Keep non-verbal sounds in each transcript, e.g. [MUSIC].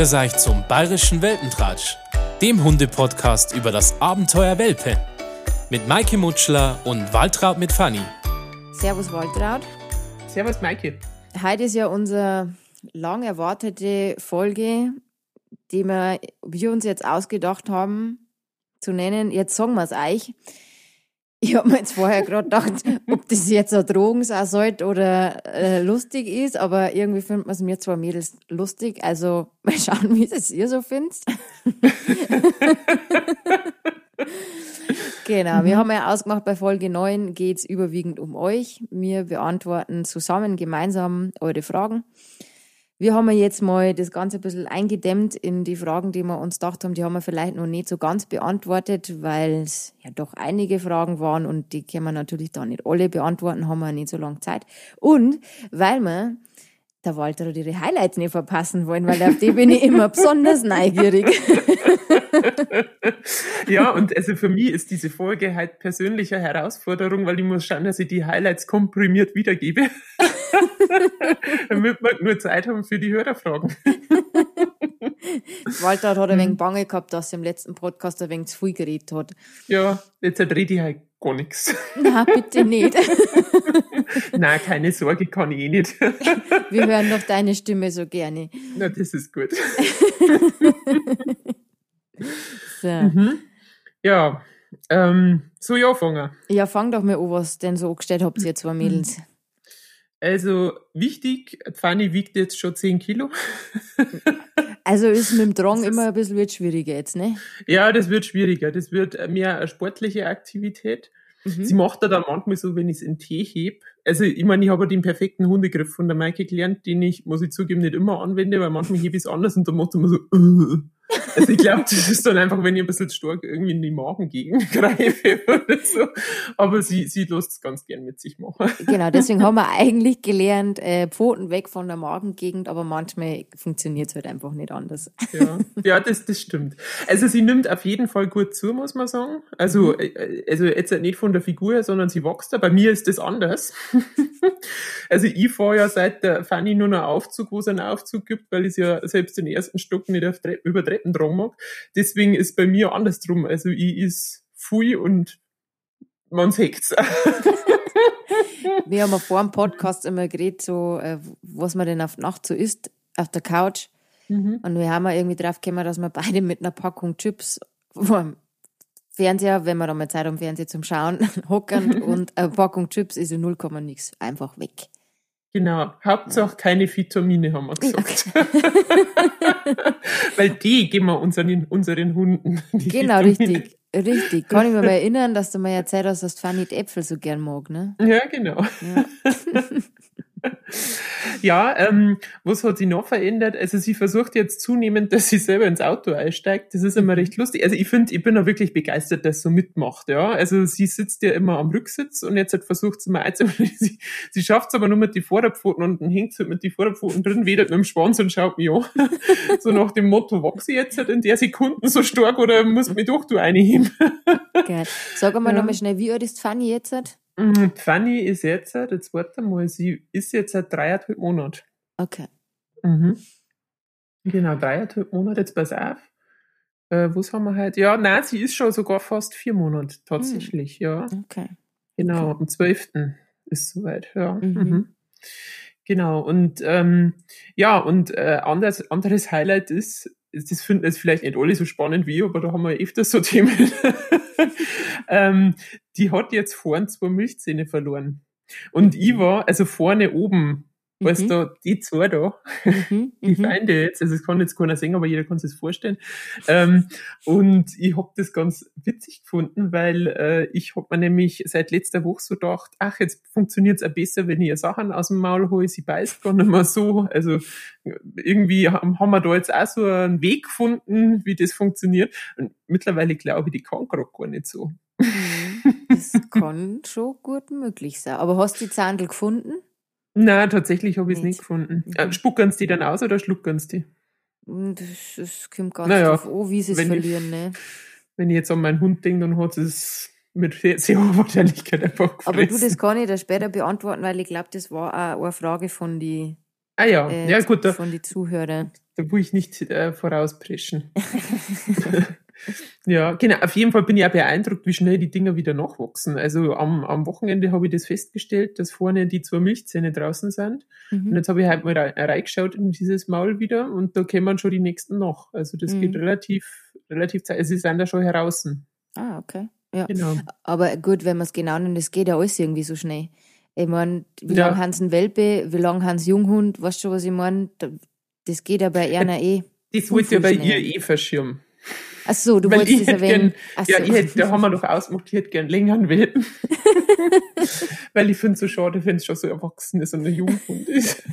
Grüß euch zum Bayerischen Welpentratsch, dem Hundepodcast über das Abenteuer Welpe. Mit Maike Mutschler und Waltraud mit Fanny. Servus Waltraud. Servus Maike. Heute ist ja unsere lang erwartete Folge, die wir, wir uns jetzt ausgedacht haben, zu nennen. Jetzt sagen wir es euch. Ich habe mir jetzt vorher gerade gedacht, ob das jetzt eine Drogen sein sollte oder äh, lustig ist, aber irgendwie findet man es mir zwei Mädels lustig. Also [LAUGHS] mal schauen, wie es ihr so findet. [LAUGHS] genau, mhm. wir haben ja ausgemacht, bei Folge 9 geht es überwiegend um euch. Wir beantworten zusammen, gemeinsam eure Fragen. Wir haben jetzt mal das Ganze ein bisschen eingedämmt in die Fragen, die wir uns gedacht haben, die haben wir vielleicht noch nicht so ganz beantwortet, weil es ja doch einige Fragen waren und die können wir natürlich da nicht alle beantworten, haben wir nicht so lange Zeit. Und weil wir der Walter oder ihre Highlights nicht verpassen wollen, weil auf die bin ich immer besonders neugierig. [LAUGHS] ja, und also für mich ist diese Folge halt persönliche Herausforderung, weil ich muss schauen, dass ich die Highlights komprimiert wiedergebe. [LAUGHS] Damit wir nur Zeit haben für die Hörerfragen. [LAUGHS] Walter hat ein wenig Bange gehabt, dass er im letzten Podcast ein wenig zu viel geredet hat. Ja, jetzt rede ich halt gar nichts. [LAUGHS] Na, bitte nicht. [LAUGHS] Nein, keine Sorge, kann ich eh nicht. [LAUGHS] Wir hören noch deine Stimme so gerne. Na, das ist gut. so. Mhm. Ja, ähm, so ja, fangen. Ja, fang doch mal an, was denn so angestellt habt ihr zwei Mädels. Also wichtig, Fanny wiegt jetzt schon 10 Kilo. [LAUGHS] Also ist mit dem Drang immer ein bisschen wird schwieriger jetzt, ne? Ja, das wird schwieriger. Das wird mehr eine sportliche Aktivität. Mhm. Sie macht da dann manchmal so, wenn ich es in Tee heb. Also ich meine, ich habe den perfekten Hundegriff von der Maike gelernt, den ich, muss ich zugeben, nicht immer anwende, weil manchmal hebe ich es anders und dann macht immer so, uh. [LAUGHS] Also ich glaube, das ist dann einfach, wenn ich ein bisschen stark irgendwie in die Magengegend [LAUGHS] greife oder so. Aber sie, sie lässt es ganz gern mit sich machen. Genau, deswegen haben wir eigentlich gelernt, äh, Pfoten weg von der Magengegend, aber manchmal funktioniert es halt einfach nicht anders. Ja, ja das, das stimmt. Also sie nimmt auf jeden Fall gut zu, muss man sagen. Also, mhm. Äh, also jetzt nicht von der Figur, sondern sie wächst da. Bei mir ist das anders. [LAUGHS] also ich fahre ja seit der Fanny nur noch Aufzug, wo es einen Aufzug gibt, weil ich ja selbst den ersten Stock nicht auf Tre über Treppen dran mag. Deswegen ist bei mir andersrum. Also ich ist viel und man sieht's. wir haben ja vor dem Podcast immer geredet, so, äh, was man denn auf Nacht so isst, auf der Couch. Mhm. Und wir haben ja irgendwie drauf gekommen, dass wir beide mit einer Packung Chips vor dem Fernseher, wenn wir da mal Zeit haben, Fernseher zum Schauen, [LAUGHS] hocken [LAUGHS] und eine Packung Chips ist in 0, nix einfach weg. Genau, Hauptsache keine Vitamine, haben wir gesagt. [LAUGHS] Weil die geben wir unseren, unseren Hunden. genau, Vitamine. richtig. Richtig. Kann ich mir mal [LAUGHS] erinnern, dass du mir erzählt hast, dass Fanny Äpfel so gern mag, ne? Ja, genau. Ja. [LAUGHS] ja, ähm, was hat sie noch verändert? Also sie versucht jetzt zunehmend, dass sie selber ins Auto einsteigt. Das ist immer recht lustig. Also ich finde, ich bin auch wirklich begeistert, dass sie so mitmacht. Ja, also sie sitzt ja immer am Rücksitz und jetzt hat versucht sie mal einzubauen. [LAUGHS] Sie, sie schafft es aber nur mit die Vorderpfoten und dann hängt sie mit die Vorderpfoten drin, wedert mit dem Schwanz und schaut mich an. [LAUGHS] so nach dem Motto, wachse ich jetzt in der Sekunde so stark oder muss mich doch du einheben? Geil. Sag einmal ja. nochmal schnell, wie alt ist Fanny jetzt? Mhm, Fanny ist jetzt, jetzt warte mal, sie ist jetzt seit dreieinhalb Monaten. Okay. Mhm. Genau, dreieinhalb Monate, jetzt pass auf. Äh, was haben wir halt? Ja, nein, sie ist schon sogar fast vier Monate, tatsächlich, mhm. ja. Okay. Genau, okay. am 12. ist soweit, ja. Mhm. mhm. Genau, und ähm, ja, und äh, anders, anderes Highlight ist, das finden jetzt vielleicht nicht alle so spannend wie, aber da haben wir öfters so [LAUGHS] Themen. ähm, die hat jetzt vorne zwei Milchzähne verloren. Und ich war, also vorne oben Mhm. Weißt du, die zwei da, mhm. [LAUGHS] die mhm. Feinde jetzt, also es kann jetzt keiner sehen, aber jeder kann sich das vorstellen. Ähm, und ich hab das ganz witzig gefunden, weil äh, ich hab mir nämlich seit letzter Woche so gedacht, ach, jetzt funktioniert's auch besser, wenn ich ihr Sachen aus dem Maul hole, sie beißt gar nicht mehr so. Also irgendwie haben, wir da jetzt auch so einen Weg gefunden, wie das funktioniert. Und mittlerweile glaube ich, die kann gerade gar nicht so. Das kann schon gut möglich sein. Aber hast du die Zahndel gefunden? Nein, tatsächlich habe ich es nicht gefunden. Mhm. Äh, spuckern sie die dann aus oder schluckern sie die? Hm, das, das kommt ganz naja, drauf an, wie sie es verlieren. Ich, ne? Wenn ich jetzt an meinen Hund denke, dann hat es mit sehr hoher Wahrscheinlichkeit einfach gefressen. Aber du, das kann ich da später beantworten, weil ich glaube, das war auch eine Frage von die Ah ja, äh, ja gut. Da, von den Zuhörern. Da will ich nicht äh, vorauspreschen. [LAUGHS] ja, genau. Auf jeden Fall bin ich auch beeindruckt, wie schnell die Dinger wieder nachwachsen. Also am, am Wochenende habe ich das festgestellt, dass vorne die zwei Milchzähne draußen sind. Mhm. Und jetzt habe ich halt mal reingeschaut in dieses Maul wieder und da kämen schon die nächsten noch. Also das mhm. geht relativ, relativ Zeit. Also sie sind da schon heraus. Ah, okay. Ja. Genau. Aber gut, wenn man es genau nimmt, das geht ja alles irgendwie so schnell. Ich meine, wie ja. lange haben sie einen Welpe, wie lange haben sie Junghund, weißt du, was ich meine? Das geht ja bei einer eh. Das wollte ja bei ihr eh verschirmen. Ach so, du Weil wolltest das erwähnen. Gern, ja, so. ich hätte, da haben wir doch ausgemacht, ich hätte gern länger einen Welpen. [LAUGHS] Weil ich finde es so schade, wenn es schon so erwachsen ist und eine Junghund ist.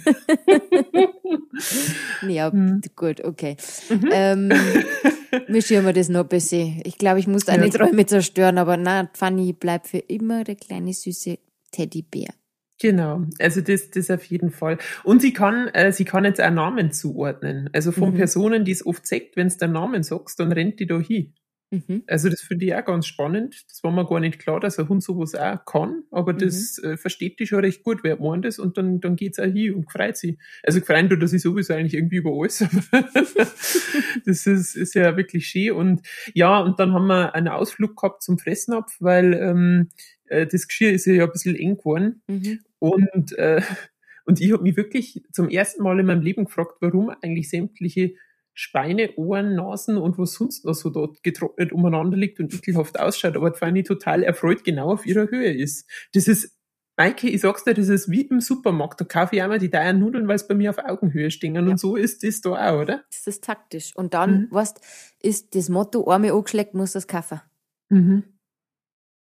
[LAUGHS] ja, hm. gut, okay. Mhm. Ähm, [LAUGHS] wir schirmen das noch ein bisschen. Ich glaube, ich muss deine ja. Träume zerstören, aber na, Fanny bleibt für immer der kleine süße Teddybär. Genau, also das, das auf jeden Fall. Und sie kann, äh, sie kann jetzt auch Namen zuordnen. Also von mhm. Personen, die es oft sagt, wenn es der Namen sagst, dann rennt die da hin. Mhm. Also das finde ich auch ganz spannend. Das war mir gar nicht klar, dass ein Hund sowas auch kann, aber mhm. das äh, versteht die schon recht gut, wer meint das und dann, dann geht's auch hin und freut sie. Also gefreut tut er sich sowieso eigentlich irgendwie über alles. [LAUGHS] das ist, ist ja wirklich schön. Und ja, und dann haben wir einen Ausflug gehabt zum Fressnapf, weil ähm, äh, das Geschirr ist ja ein bisschen eng geworden. Mhm. Und, äh, [LAUGHS] und ich habe mich wirklich zum ersten Mal in meinem Leben gefragt, warum eigentlich sämtliche Speine, Ohren, Nasen und was sonst noch so dort getrocknet umeinander liegt und ekelhaft ausschaut, aber Fanny total erfreut genau auf ihrer Höhe ist. Das ist, Maike, ich sag's dir, das ist wie im Supermarkt. Da kaufe ich einmal die teuren Nudeln, weil es bei mir auf Augenhöhe stehen. Ja. Und so ist das da auch, oder? Das ist taktisch. Und dann, mhm. weißt, ist das Motto, einmal angeschlägt, muss das kaufen. Mhm.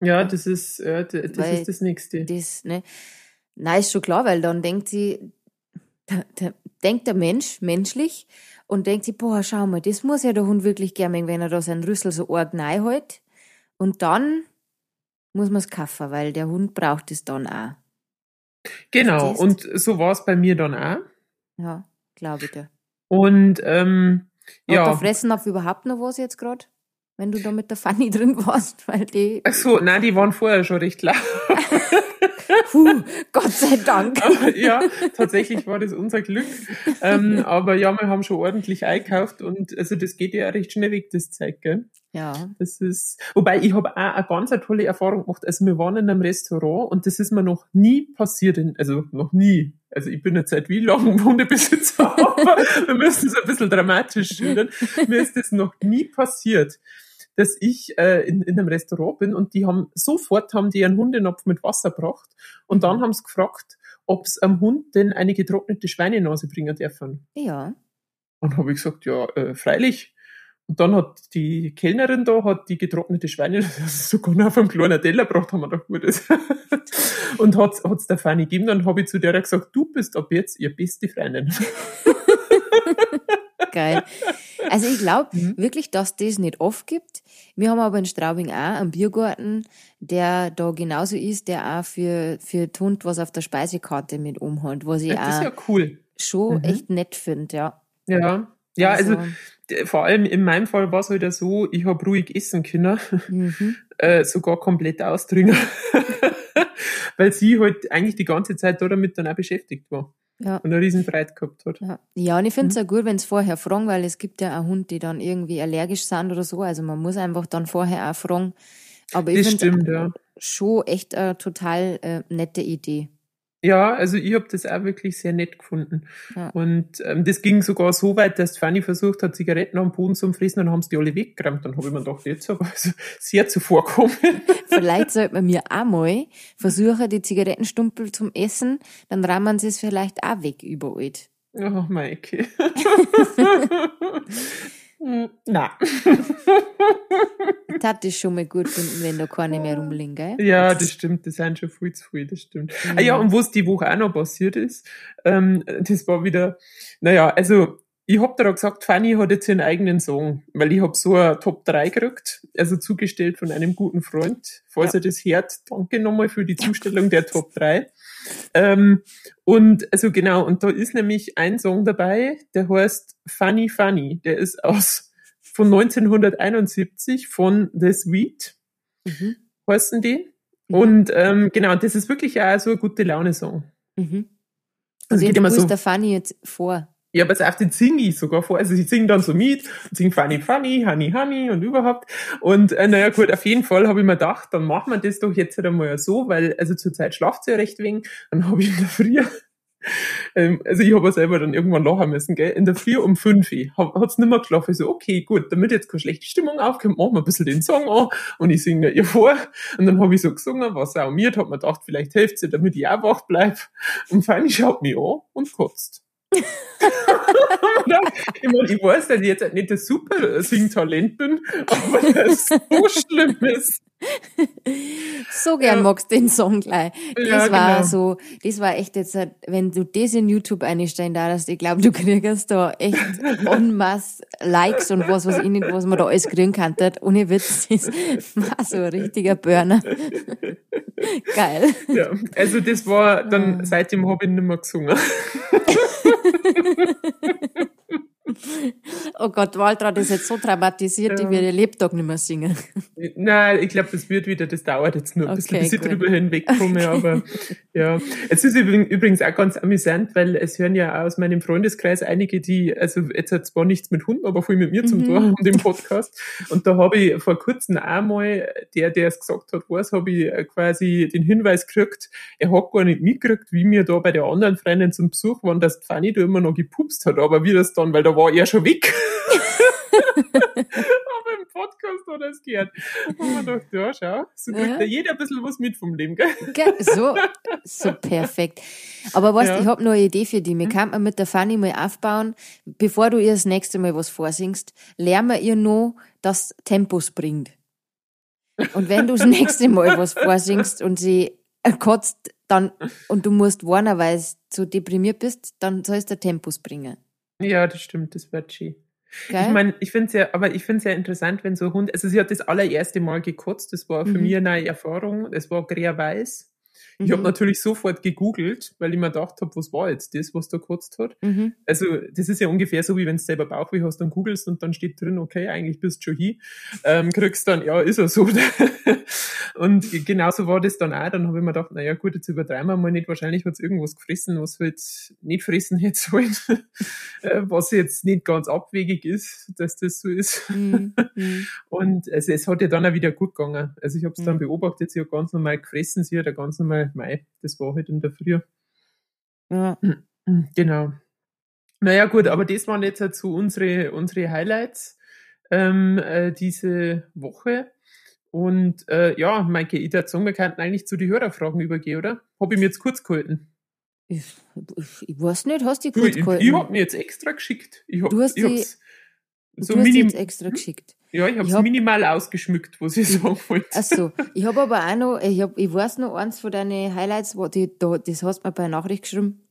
Ja, das ist, ja, das, das ist das Nächste. Das, ne? Nein, ist schon klar, weil dann denkt sie, da, da, denkt der Mensch menschlich und denkt sie, boah, schau mal, das muss ja der Hund wirklich gerne, wenn er da seinen Rüssel so arg hält. Und dann muss man es kaufen, weil der Hund braucht es dann auch. Genau, und so war es bei mir dann auch. Ja, glaube ich dir. Und ähm, Hat ja. der Fressen auf überhaupt noch was jetzt gerade? Wenn du da mit der Fanny [LAUGHS] drin warst, weil die. Ach so, nein, die waren vorher schon recht laut. [LAUGHS] Puh, Gott sei Dank. [LAUGHS] ja, tatsächlich war das unser Glück. Ähm, aber ja, wir haben schon ordentlich einkauft und also das geht ja recht schnell weg, das Zeug, gell? Ja. Das ist, wobei ich habe auch eine ganz eine tolle Erfahrung gemacht. Also wir waren in einem Restaurant und das ist mir noch nie passiert, also noch nie. Also ich bin jetzt seit wie lange Hundebesitzer, [LAUGHS] aber wir müssen es ein bisschen dramatisch schildern. Mir ist das noch nie passiert dass ich äh, in, in einem Restaurant bin und die haben sofort haben die einen Hundenapf mit Wasser gebracht und dann mhm. haben sie gefragt, ob es am Hund denn eine getrocknete Schweinenase bringen dürfen. Ja. Und habe ich gesagt, ja, äh, freilich. Und dann hat die Kellnerin da, hat die getrocknete Schweine [LAUGHS] sogar noch auf einem kleinen Teller gebracht, haben wir doch gut. [LAUGHS] und hat es der Fanny gegeben, dann habe ich zu der gesagt, du bist ab jetzt ihr beste Freundin. [LAUGHS] Geil. Also ich glaube mhm. wirklich, dass das nicht oft gibt. Wir haben aber in Straubing auch einen Biergarten, der da genauso ist, der auch für, für Hund was auf der Speisekarte mit umhat, was ich ja, das auch ja cool. schon mhm. echt nett finde, ja. Ja, ja, also, also vor allem in meinem Fall war es halt so, ich habe ruhig essen können, mhm. [LAUGHS] äh, sogar komplett ausdringen, [LAUGHS] weil sie halt eigentlich die ganze Zeit da damit dann auch beschäftigt war ja. und eine riesen Freude gehabt hat. Ja, ja und ich finde es mhm. auch gut, wenn es vorher fragen, weil es gibt ja auch Hunde, die dann irgendwie allergisch sind oder so. Also man muss einfach dann vorher auch fragen. Aber ich finde ja. schon echt eine total äh, nette Idee. Ja, also ich habe das auch wirklich sehr nett gefunden. Ja. Und ähm, das ging sogar so weit, dass Fanny versucht hat, Zigaretten am Boden zu fressen, dann haben sie die alle weggeräumt. Dann habe ich mir gedacht, jetzt aber [LAUGHS] also sehr zuvorkommen. [LAUGHS] Vielleicht sollte man mir auch mal versuchen, die Zigarettenstumpel zum Essen, dann rammen sie es vielleicht auch weg überall. Oh, Maike. [LAUGHS] Hm, na. das hat schon mal gut finden, wenn da keine mehr rumliegen, gell? Ja, das stimmt, das sind schon viel zu viel, das stimmt. Mhm. Ah ja, und was die Woche auch noch passiert ist, ähm, das war wieder, naja, also ich hab da gesagt, Fanny hat jetzt ihren eigenen Song, weil ich hab so ein Top 3 gekriegt, also zugestellt von einem guten Freund. Falls ja. er das hört, danke nochmal für die Zustellung der Top 3. Ähm, und also genau, und da ist nämlich ein Song dabei, der heißt Funny Funny. Der ist aus von 1971 von The Sweet. Mhm. Heißen die? Mhm. Und ähm, genau, das ist wirklich auch so ein gute Laune-Song. Mhm. Also, also du so, der Fanny jetzt vor. Ja, aber auf den singe ich sogar vor. Also ich singe dann so mit singe Funny Funny, Honey Honey und überhaupt. Und äh, naja gut, auf jeden Fall habe ich mir gedacht, dann machen wir das doch jetzt halt einmal so, weil also zurzeit schlaft sie ja recht wenig. Dann habe ich in der Früh, [LAUGHS] ähm, also ich habe ja selber dann irgendwann lachen müssen, gell, in der Früh um fünf hat es nicht mehr geschlafen. Ich so, okay, gut, damit jetzt keine schlechte Stimmung aufkommt, machen wir ein bisschen den Song an und ich singe ihr vor. Und dann habe ich so gesungen, was auch mir hat mir gedacht, vielleicht hilft sie, damit ich auch wach bleib. Und Fanny schaut mich an und kotzt. Ich, meine, ich weiß, dass ich jetzt nicht das super Singtalent bin, aber das so schlimm ist. [LAUGHS] So gern ja. magst du den Song gleich. Das ja, war genau. so, das war echt jetzt, wenn du das in YouTube einstellen darfst, ich glaube, du [LAUGHS] kriegst da echt en masse Likes und was, was ich nicht, was man da alles kriegen kann. Ohne Witz, [LAUGHS] das war so ein richtiger Burner. Geil. Ja, also das war dann, seitdem habe ich nicht mehr gesungen. [LAUGHS] Oh Gott, Waltraud ist jetzt so traumatisiert, ja. die wird ihr Lebtag nicht mehr singen. Nein, ich glaube, das wird wieder, das dauert jetzt nur ein bisschen, okay, bis ich drüber hinwegkomme, aber ja. Es ist übrigens auch ganz amüsant, weil es hören ja aus meinem Freundeskreis einige, die, also jetzt hat zwar nichts mit Hunden, aber viel mit mir zum mhm. Tor und dem Podcast. Und da habe ich vor kurzem einmal, der, der es gesagt hat, was, habe ich quasi den Hinweis gekriegt, er hat gar nicht mitgekriegt, wie mir da bei der anderen Freundin zum Besuch waren, dass Fanny da immer noch gepupst hat, aber wie das dann, weil da war er schon weg. [LAUGHS] Aber im Podcast hat er es gehört. Und man dachte, ja, schau, so kriegt ja. jeder ein bisschen was mit vom Leben, gell? So, so perfekt. Aber weißt, ja. ich habe noch eine Idee für dich. Wir mhm. kann man mit der Fanny mal aufbauen, bevor du ihr das nächste Mal was vorsingst, lernen wir ihr noch, dass Tempos bringt. Und wenn du das nächste Mal was vorsingst und sie kotzt, dann, und du musst warnen, weil du so deprimiert bist, dann sollst du Tempos bringen. Ja, das stimmt, das wird schön. Geil. Ich meine, ich finde es ja, aber ich finde es ja interessant, wenn so ein Hund, also sie hat das allererste Mal gekotzt, das war für mhm. mich eine neue Erfahrung, es war grä-weiß ich mhm. habe natürlich sofort gegoogelt, weil ich mir gedacht habe, was war jetzt das, was da gekotzt hat. Mhm. Also das ist ja ungefähr so, wie wenn du selber Bauchweh hast, dann googelst und dann steht drin, okay, eigentlich bist du schon hier. Ähm, kriegst dann, ja, ist er so. [LAUGHS] und genauso war das dann auch. Dann habe ich mir gedacht, naja gut, jetzt übertreiben wir mal nicht. Wahrscheinlich hat es irgendwas gefressen, was halt nicht fressen [LAUGHS] hätte sollen. Äh, was jetzt nicht ganz abwegig ist, dass das so ist. Mhm. mhm. [LAUGHS] und also, es hat ja dann auch wieder gut gegangen. Also ich habe es dann mhm. beobachtet, sie hat ganz normal gefressen, sie hat ganz normal Mai, das war halt in der Früh. Ja. [CLEARS THROAT] Genau. Naja, gut, aber das waren jetzt halt so unsere, unsere Highlights ähm, äh, diese Woche. Und äh, ja, Maike, ich würde sagen, wir könnten eigentlich zu den Hörerfragen übergehen, oder? Habe ich mir jetzt kurz gehalten? Ich, ich, ich weiß nicht, hast du die kurz du, gehalten? Ich, ich habe mir jetzt extra geschickt. Ich hab, du hast ich die, so du hast jetzt extra geschickt. Ja, ich habe es hab, minimal ausgeschmückt, was ich sagen wollte. Ach so, ich habe aber auch noch, ich, hab, ich weiß noch eins von deinen Highlights, wo die, da, das hast du mir bei einer Nachricht geschrieben,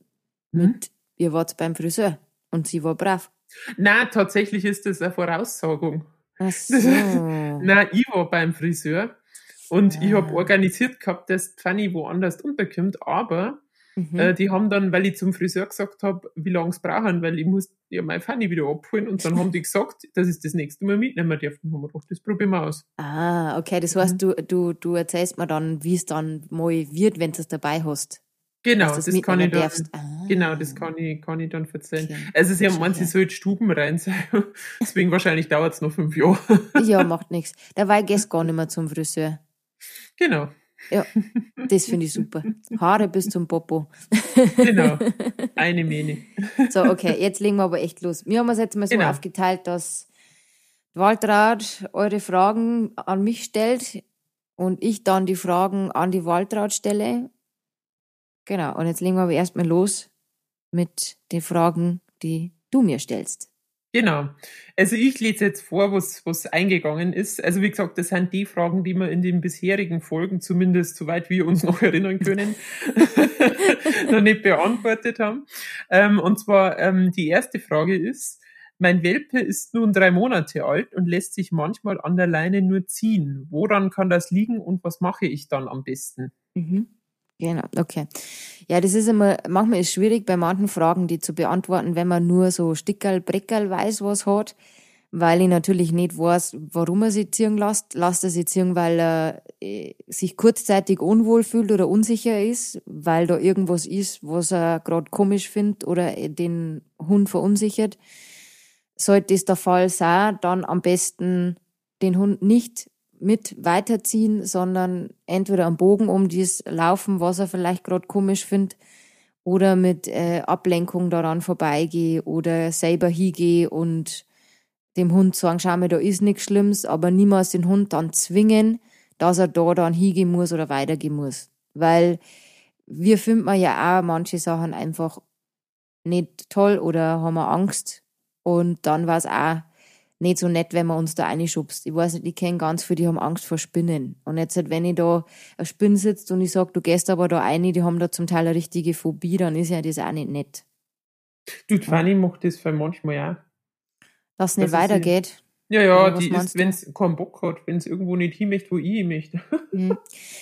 mit, ihr wart beim Friseur und sie war brav. Nein, tatsächlich ist das eine Voraussagung. Ach [LAUGHS] so. Nein, ich war beim Friseur und ja. ich habe ah. organisiert gehabt, dass Fanny woanders unterkommt, aber Mhm. Äh, die haben dann, weil ich zum Friseur gesagt habe, wie lange es brauchen, weil ich muss ja meine Fanny wieder abholen und dann haben die gesagt, dass ich das nächste Mal mitnehmen darf. Dann haben wir gedacht, das probieren wir aus. Ah, okay, das heißt, mhm. du, du, du erzählst mir dann, wie es dann mal wird, wenn du es dabei hast. Genau, das, kann ich dann, ah. genau, das kann ich, kann ich dann erzählen. Okay. Also sie haben meint, sie soll Stuben rein sein. [LAUGHS] Deswegen wahrscheinlich dauert es noch fünf Jahre. ja, macht nichts. Da war ich gestern gar nicht mehr zum Friseur. Genau. Ja, das finde ich super. Haare bis zum Popo. Genau, [LAUGHS] eine Mähne. So, okay, jetzt legen wir aber echt los. Wir haben es jetzt mal so genau. aufgeteilt, dass Waltraud eure Fragen an mich stellt und ich dann die Fragen an die Waltraud stelle. Genau, und jetzt legen wir aber erstmal los mit den Fragen, die du mir stellst. Genau. Also ich lese jetzt vor, was, was eingegangen ist. Also wie gesagt, das sind die Fragen, die wir in den bisherigen Folgen, zumindest soweit wir uns noch erinnern können, [LAUGHS] noch nicht beantwortet haben. Ähm, und zwar ähm, die erste Frage ist, mein Welpe ist nun drei Monate alt und lässt sich manchmal an der Leine nur ziehen. Woran kann das liegen und was mache ich dann am besten? Mhm. Genau, okay. Ja, das ist immer, manchmal ist es schwierig bei manchen Fragen, die zu beantworten, wenn man nur so Stickerl, Breckerl weiß, was hat. weil ich natürlich nicht weiß, warum er sich ziehen lässt. Lasst er sich ziehen, weil er äh, sich kurzzeitig unwohl fühlt oder unsicher ist, weil da irgendwas ist, was er gerade komisch findet oder den Hund verunsichert. Sollte das der Fall sein, dann am besten den Hund nicht mit weiterziehen, sondern entweder am Bogen um dies laufen, was er vielleicht gerade komisch findet, oder mit äh, Ablenkung daran vorbeigehe oder selber hingehe und dem Hund sagen, schau mal, da ist nichts Schlimmes, aber niemals den Hund dann zwingen, dass er da dann hingehen muss oder weitergehen muss. Weil wir finden ja auch manche Sachen einfach nicht toll oder haben Angst. Und dann war es auch nicht so nett, wenn man uns da reinschubst. Ich weiß nicht, ich kenne ganz viele, die haben Angst vor Spinnen. Und jetzt, halt, wenn ich da eine Spinne sitzt und ich sage, du gehst aber da rein, die haben da zum Teil eine richtige Phobie, dann ist ja das auch nicht nett. Du, Fanny macht das für manchmal auch. Dass es nicht das weitergeht. Ja, ja, die ist, wenn es keinen Bock hat, wenn es irgendwo nicht hin möchte, wo ich hin möchte. [LAUGHS] Mhm.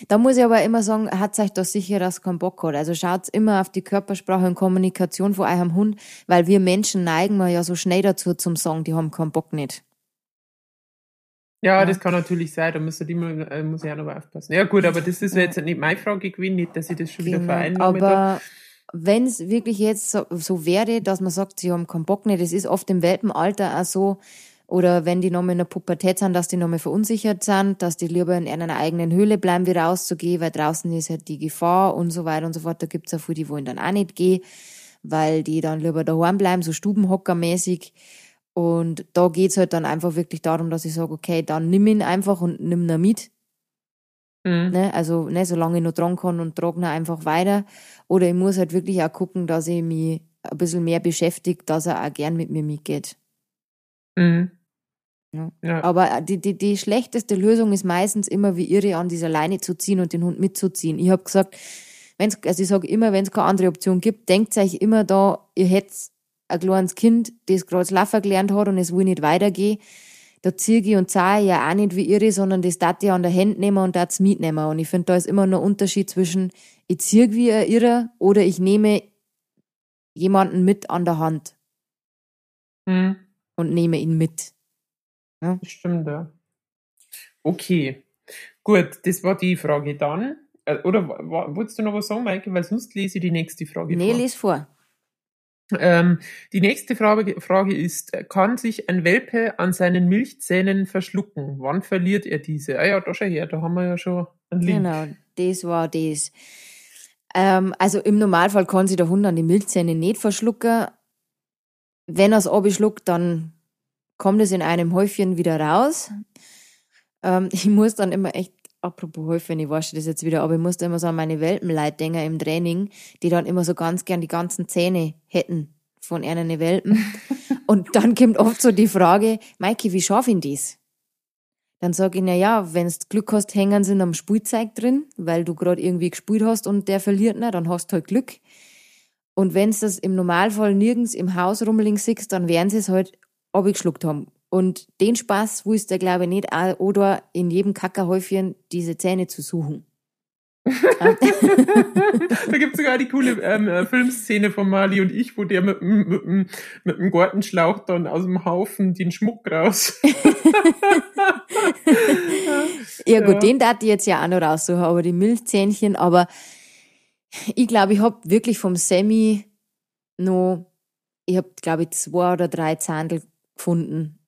Da muss ich aber immer sagen, hat euch da sicher, dass es keinen Bock hat. Also schaut immer auf die Körpersprache und Kommunikation von eurem Hund, weil wir Menschen neigen ja so schnell dazu zum Sagen, die haben keinen Bock nicht. Ja, ja. das kann natürlich sein, da muss, immer, äh, muss ich auch noch aufpassen. Ja gut, aber das ist ja. jetzt nicht meine Frage gewesen, nicht, dass ich das schon wieder genau. vereinnahme. Aber wenn es wirklich jetzt so, so wäre, dass man sagt, sie haben keinen Bock nicht, das ist oft im Welpenalter auch so, oder wenn die nochmal in der Pubertät sind, dass die nochmal verunsichert sind, dass die lieber in einer eigenen Höhle bleiben, wie rauszugehen, weil draußen ist halt die Gefahr und so weiter und so fort. Da gibt's auch viele, die wollen dann auch nicht gehen, weil die dann lieber daheim bleiben, so stubenhockermäßig. Und da geht's halt dann einfach wirklich darum, dass ich sage, okay, dann nimm ihn einfach und nimm ihn mit. Mhm. Ne? Also, ne, solange ich noch dran kann und trage ihn einfach weiter. Oder ich muss halt wirklich auch gucken, dass ich mich ein bisschen mehr beschäftige, dass er auch gern mit mir mitgeht. Mhm. Ja. ja. Aber die, die, die schlechteste Lösung ist meistens immer, wie irre an dieser Leine zu ziehen und den Hund mitzuziehen. Ich habe gesagt, wenn's, also ich sage immer, wenn es keine andere Option gibt, denkt euch immer da, ihr hättet ein kleines Kind, das gerade das Laufen gelernt hat und es will nicht weitergehen. Da ziehe ich und zahle ja auch nicht wie irre, sondern das darf ich an der Hand nehmen und das mitnehmen. Und ich finde, da ist immer noch ein Unterschied zwischen, ich ziehe wie ein Irrer oder ich nehme jemanden mit an der Hand. Mhm und nehme ihn mit. Ja? Stimmt, ja. Okay. Gut, das war die Frage dann. Äh, oder wolltest du noch was sagen, Maike? Weil sonst lese ich die nächste Frage nee, vor. Nee, lese vor. Ähm, die nächste Frage, Frage ist, kann sich ein Welpe an seinen Milchzähnen verschlucken? Wann verliert er diese? Ah ja, da schon her, da haben wir ja schon einen Link. Genau, das war das. Ähm, also im Normalfall kann sich der Hund an die Milchzähne nicht verschlucken wenn er es abschluckt, dann kommt es in einem Häufchen wieder raus. Ähm, [LAUGHS] ich muss dann immer echt, apropos Häufchen, ich wasche das jetzt wieder, aber ich musste immer so an meine Welpenleitdinger im Training, die dann immer so ganz gern die ganzen Zähne hätten von einer Welpen. [LAUGHS] Und dann kommt oft so die Frage, Maike, wie schaffe ich das? Dann sage ich, na ja, wenn du Glück hast, hängen sie am Spielzeug drin, weil du gerade irgendwie gespielt hast und der verliert, na, dann hast du halt Glück. Und wenn es das im Normalfall nirgends im Haus rumliegen siehst, dann werden sie es halt abgeschluckt haben. Und den Spaß willst du, glaube ich, nicht oder in jedem Kackerhäufchen diese Zähne zu suchen. [LAUGHS] da gibt es sogar die coole ähm, äh, Filmszene von Mali und ich, wo der mit, mit, mit, mit dem Gartenschlauch dann aus dem Haufen den Schmuck raus. [LAUGHS] ja, gut, ja. den darf ich jetzt ja auch noch raussuchen, aber die Milchzähnchen, aber ich glaube, ich habe wirklich vom Semi noch, ich habe, glaube ich, zwei oder drei Zahndel gefunden.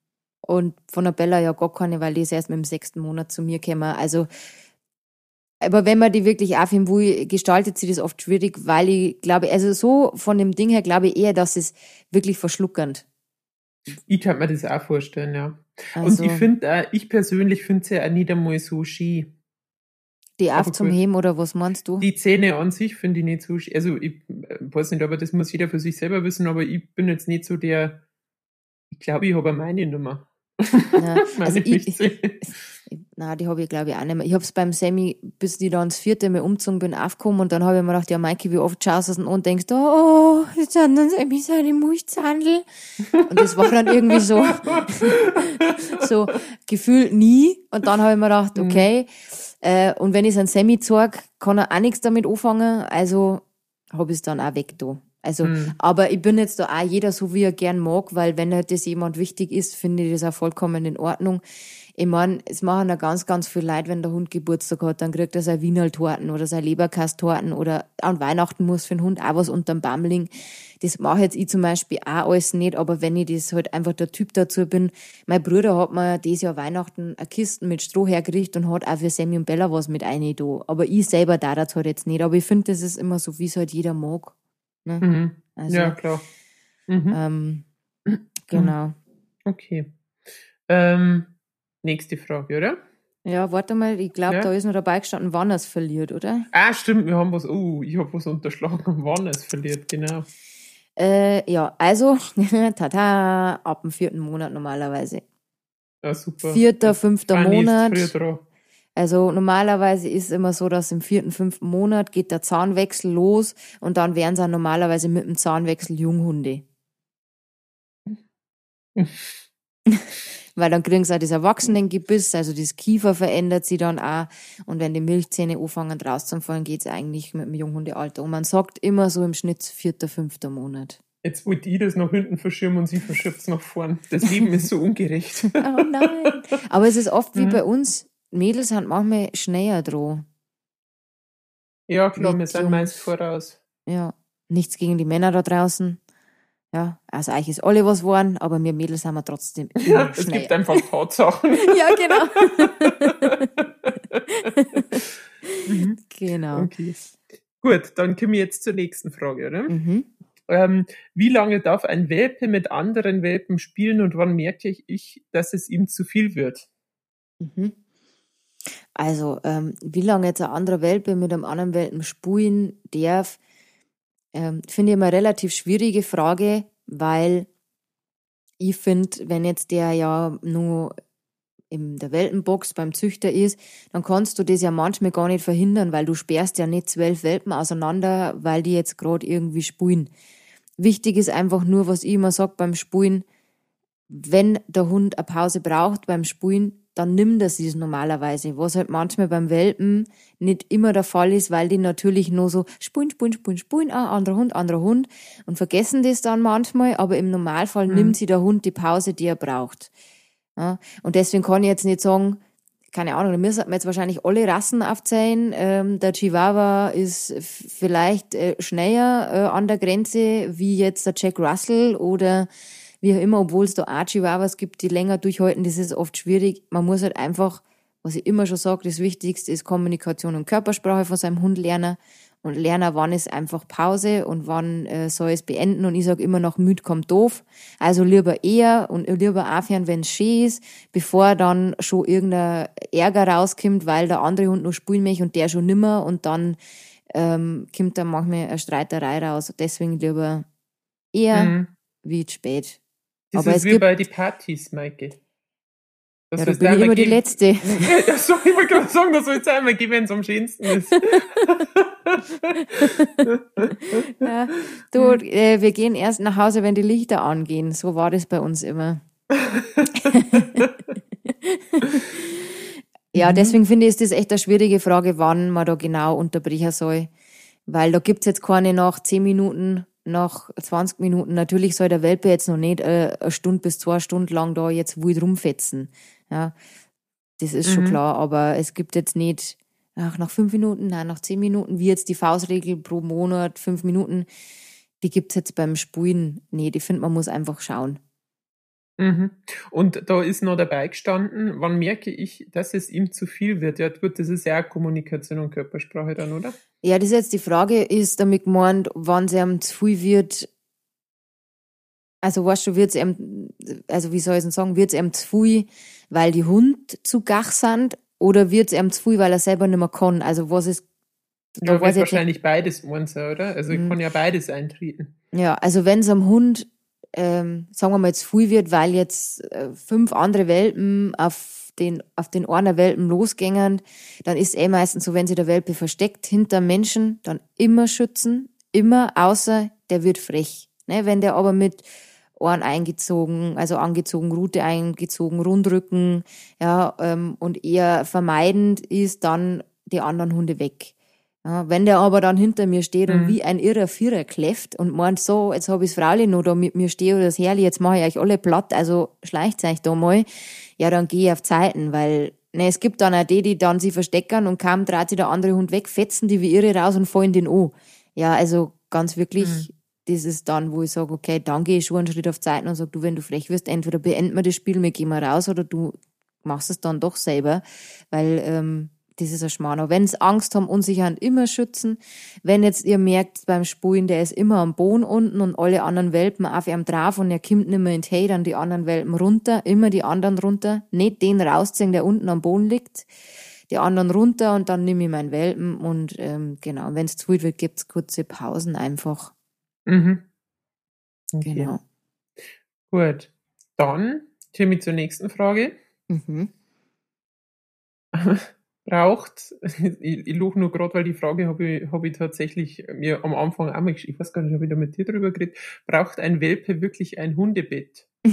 Und von der Bella ja gar keine, weil die ist erst mit dem sechsten Monat zu mir gekommen. Also, aber wenn man die wirklich aufheben will, gestaltet sie das oft schwierig, weil ich glaube, also so von dem Ding her glaube ich eher, dass es wirklich verschluckend. Ich kann mir das auch vorstellen, ja. Also, und ich finde, ich persönlich finde es ja auch nicht einmal so schön. Die auf zum Heben oder was meinst du? Die Zähne an sich finde ich nicht so, also ich äh, weiß nicht, aber das muss jeder für sich selber wissen, aber ich bin jetzt nicht so der, ich glaube, ich habe meine Nummer. Ja, [LAUGHS] also ich, ich, na, die habe ich glaube ich auch nicht mehr. Ich habe es beim Semi, bis die dann das vierte Mal umgezogen bin, aufgekommen und dann habe ich mir gedacht, ja Maike, wie oft schaust du und denkst, oh, jetzt hat dann Semi seine Milchzahndel. Und das war dann irgendwie so, [LAUGHS] so gefühlt nie. Und dann habe ich mir gedacht, mhm. okay, mhm äh, und wenn ich es an Semi zeige, kann er auch nichts damit anfangen. Also habe ich es dann auch weg da. Also, mhm. aber ich bin jetzt da auch jeder so, wie er gern mag, weil wenn halt das jemand wichtig ist, finde ich das auch vollkommen in Ordnung. Ich meine, es machen ja ganz, ganz viel Leid, wenn der Hund Geburtstag hat, dann kriegt er seine Wienertorten oder seine Leberkastorten oder an Weihnachten muss für den Hund auch was unterm Baum liegen. Das mache jetzt ich zum Beispiel auch alles nicht, aber wenn ich das halt einfach der Typ dazu bin, mein Bruder hat mir dieses Jahr Weihnachten eine Kiste mit Stroh hergerichtet und hat auch für Sammy und Bella was mit eine da. Aber ich selber da das halt jetzt nicht. Aber ich finde, das ist immer so, wie es halt jeder mag. Ne? Mhm. Also, ja, klar. Mhm. Ähm, genau. Okay. Ähm, Nächste Frage, oder? Ja, warte mal, ich glaube, ja. da ist noch dabei gestanden, wann er es verliert, oder? Ah, stimmt, wir haben was, oh, ich habe was unterschlagen, [LAUGHS] wann er es verliert, genau. Äh, ja, also, [LAUGHS] tata, ab dem vierten Monat normalerweise. Ja, super. Vierter, fünfter Monat. Also normalerweise ist es immer so, dass im vierten, fünften Monat geht der Zahnwechsel los und dann werden sie normalerweise mit dem Zahnwechsel Junghunde. weil dann kriegen sie auch das Erwachsenengebiss, also das Kiefer verändert sich dann auch. Und wenn die Milchzähne anfangen rauszufallen, geht es eigentlich mit dem Junghundealter. Und man sagt immer so im Schnitt vierter, fünfter Monat. Jetzt wollte ich das nach hinten verschirmen und sie verschiebt es nach vorn. Das Leben ist so ungerecht. oh nein. Aber es ist oft wie mhm. bei uns, Mädels sind manchmal schneller dran. Ja, klar, wir sind meist voraus. Ja, nichts gegen die Männer da draußen. Ja, also eigentlich ist alle was waren, aber wir Mädels haben wir trotzdem [LAUGHS] ja, Es gibt einfach Tatsachen. [LAUGHS] ja, genau. [LAUGHS] mhm. Genau. Okay. Gut, dann kommen wir jetzt zur nächsten Frage, oder? Mhm. Ähm, wie lange darf ein Welpe mit anderen Welpen spielen und wann merke ich, dass es ihm zu viel wird? Mhm. Also, ähm, wie lange jetzt ein anderer Welpe mit einem anderen Welpen spielen darf, ähm, finde ich immer eine relativ schwierige Frage, weil ich finde, wenn jetzt der ja nur in der Welpenbox beim Züchter ist, dann kannst du das ja manchmal gar nicht verhindern, weil du sperrst ja nicht zwölf Welpen auseinander, weil die jetzt gerade irgendwie spulen. Wichtig ist einfach nur, was ich immer sage beim Spulen, wenn der Hund eine Pause braucht beim Spulen, dann nimmt er sie normalerweise, was halt manchmal beim Welpen nicht immer der Fall ist, weil die natürlich nur so spulen, spulen, spulen, spulen, ah, anderer Hund, anderer Hund und vergessen das dann manchmal, aber im Normalfall mhm. nimmt sie der Hund die Pause, die er braucht. Ja, und deswegen kann ich jetzt nicht sagen, keine Ahnung, da müssen wir jetzt wahrscheinlich alle Rassen aufzählen. Ähm, der Chihuahua ist vielleicht äh, schneller äh, an der Grenze wie jetzt der Jack Russell oder wie auch immer, obwohl es da auch Chihuahuas gibt, die länger durchhalten, das ist oft schwierig. Man muss halt einfach, was ich immer schon sage, das Wichtigste ist Kommunikation und Körpersprache von seinem Hund lernen und lernen, wann ist einfach Pause und wann äh, soll es beenden. Und ich sage immer noch, müd kommt doof. Also lieber eher und lieber aufhören, wenn es schön ist, bevor dann schon irgendein Ärger rauskommt, weil der andere Hund noch spielen möchte und der schon nimmer und dann ähm, kommt dann manchmal eine Streiterei raus. Deswegen lieber eher mhm. wie spät. Das Aber ist wie bei den Partys, Maike. Das ja, da bin ich immer die Letzte. [LAUGHS] das soll ich mal gerade sagen, das soll jetzt einmal gehen, wenn es am schönsten ist. [LAUGHS] ja, du, äh, wir gehen erst nach Hause, wenn die Lichter angehen. So war das bei uns immer. [LAUGHS] ja, mhm. deswegen finde ich, ist das echt eine schwierige Frage, wann man da genau unterbrechen soll. Weil da gibt's jetzt keine nach zehn Minuten nach 20 Minuten, natürlich soll der Welpe jetzt noch nicht äh, eine Stunde bis zwei Stunden lang da jetzt wild rumfetzen. Ja, das ist mhm. schon klar, aber es gibt jetzt nicht, ach, nach fünf Minuten, nein, nach zehn Minuten, wie jetzt die Faustregel pro Monat, fünf Minuten, die gibt's jetzt beim Spulen nicht. Ich finde, man muss einfach schauen. Mhm. Und da ist noch dabei gestanden, wann merke ich, dass es ihm zu viel wird? Ja, gut, das ist ja auch Kommunikation und Körpersprache dann, oder? Ja, das ist jetzt die Frage, ist damit gemeint, wann es ihm zu viel wird, also weißt du, wird es ihm, also wie soll ich es sagen, wird es ihm zu viel, weil die Hund zu gach sind, oder wird es ihm zu viel, weil er selber nicht mehr kann? Also was ist, ja, wird wahrscheinlich nicht. beides sein, oder? Also ich mhm. kann ja beides eintreten. Ja, also wenn es am Hund ähm, sagen wir mal, jetzt viel wird, weil jetzt äh, fünf andere Welpen auf den, auf den einen Welpen losgängen, dann ist eh meistens so, wenn sich der Welpe versteckt hinter Menschen, dann immer schützen, immer, außer der wird frech. Ne? Wenn der aber mit Ohren eingezogen, also angezogen, Rute eingezogen, Rundrücken, ja, ähm, und eher vermeidend ist, dann die anderen Hunde weg. Wenn der aber dann hinter mir steht und mhm. wie ein irrer Vierer kläfft und meint so, jetzt habe ich das Frauli noch da mit mir stehen oder das Herrli, jetzt mache ich euch alle platt, also schleicht euch da mal, ja, dann gehe ich auf Zeiten, weil ne, es gibt dann auch die, die dann sie verstecken und kaum dreht sich der andere Hund weg, fetzen die wie irre raus und fallen den an. Ja, also ganz wirklich, mhm. das ist dann, wo ich sage, okay, dann gehe ich schon einen Schritt auf Zeiten und sage, du, wenn du frech wirst, entweder beenden wir das Spiel, wir gehen mal raus oder du machst es dann doch selber, weil ähm, das ist ein Schmarrn. Wenn sie Angst haben, Unsicherheit immer schützen. Wenn jetzt ihr merkt beim Spulen, der ist immer am Boden unten und alle anderen Welpen auf ihm drauf und er kommt nicht mehr in die dann die anderen Welpen runter, immer die anderen runter. Nicht den rausziehen, der unten am Boden liegt. Die anderen runter und dann nehme ich meinen Welpen und ähm, genau, wenn es zu viel wird, gibt's kurze Pausen einfach. Mhm. Okay. Genau. Gut. Dann ich zur nächsten Frage. Mhm. [LAUGHS] braucht, [LAUGHS] ich, ich luche nur gerade, weil die Frage habe ich, hab ich tatsächlich mir am Anfang auch mal geschrieben, ich weiß gar nicht, habe ich da mit dir drüber geredet, braucht ein Welpe wirklich ein Hundebett? [LAUGHS]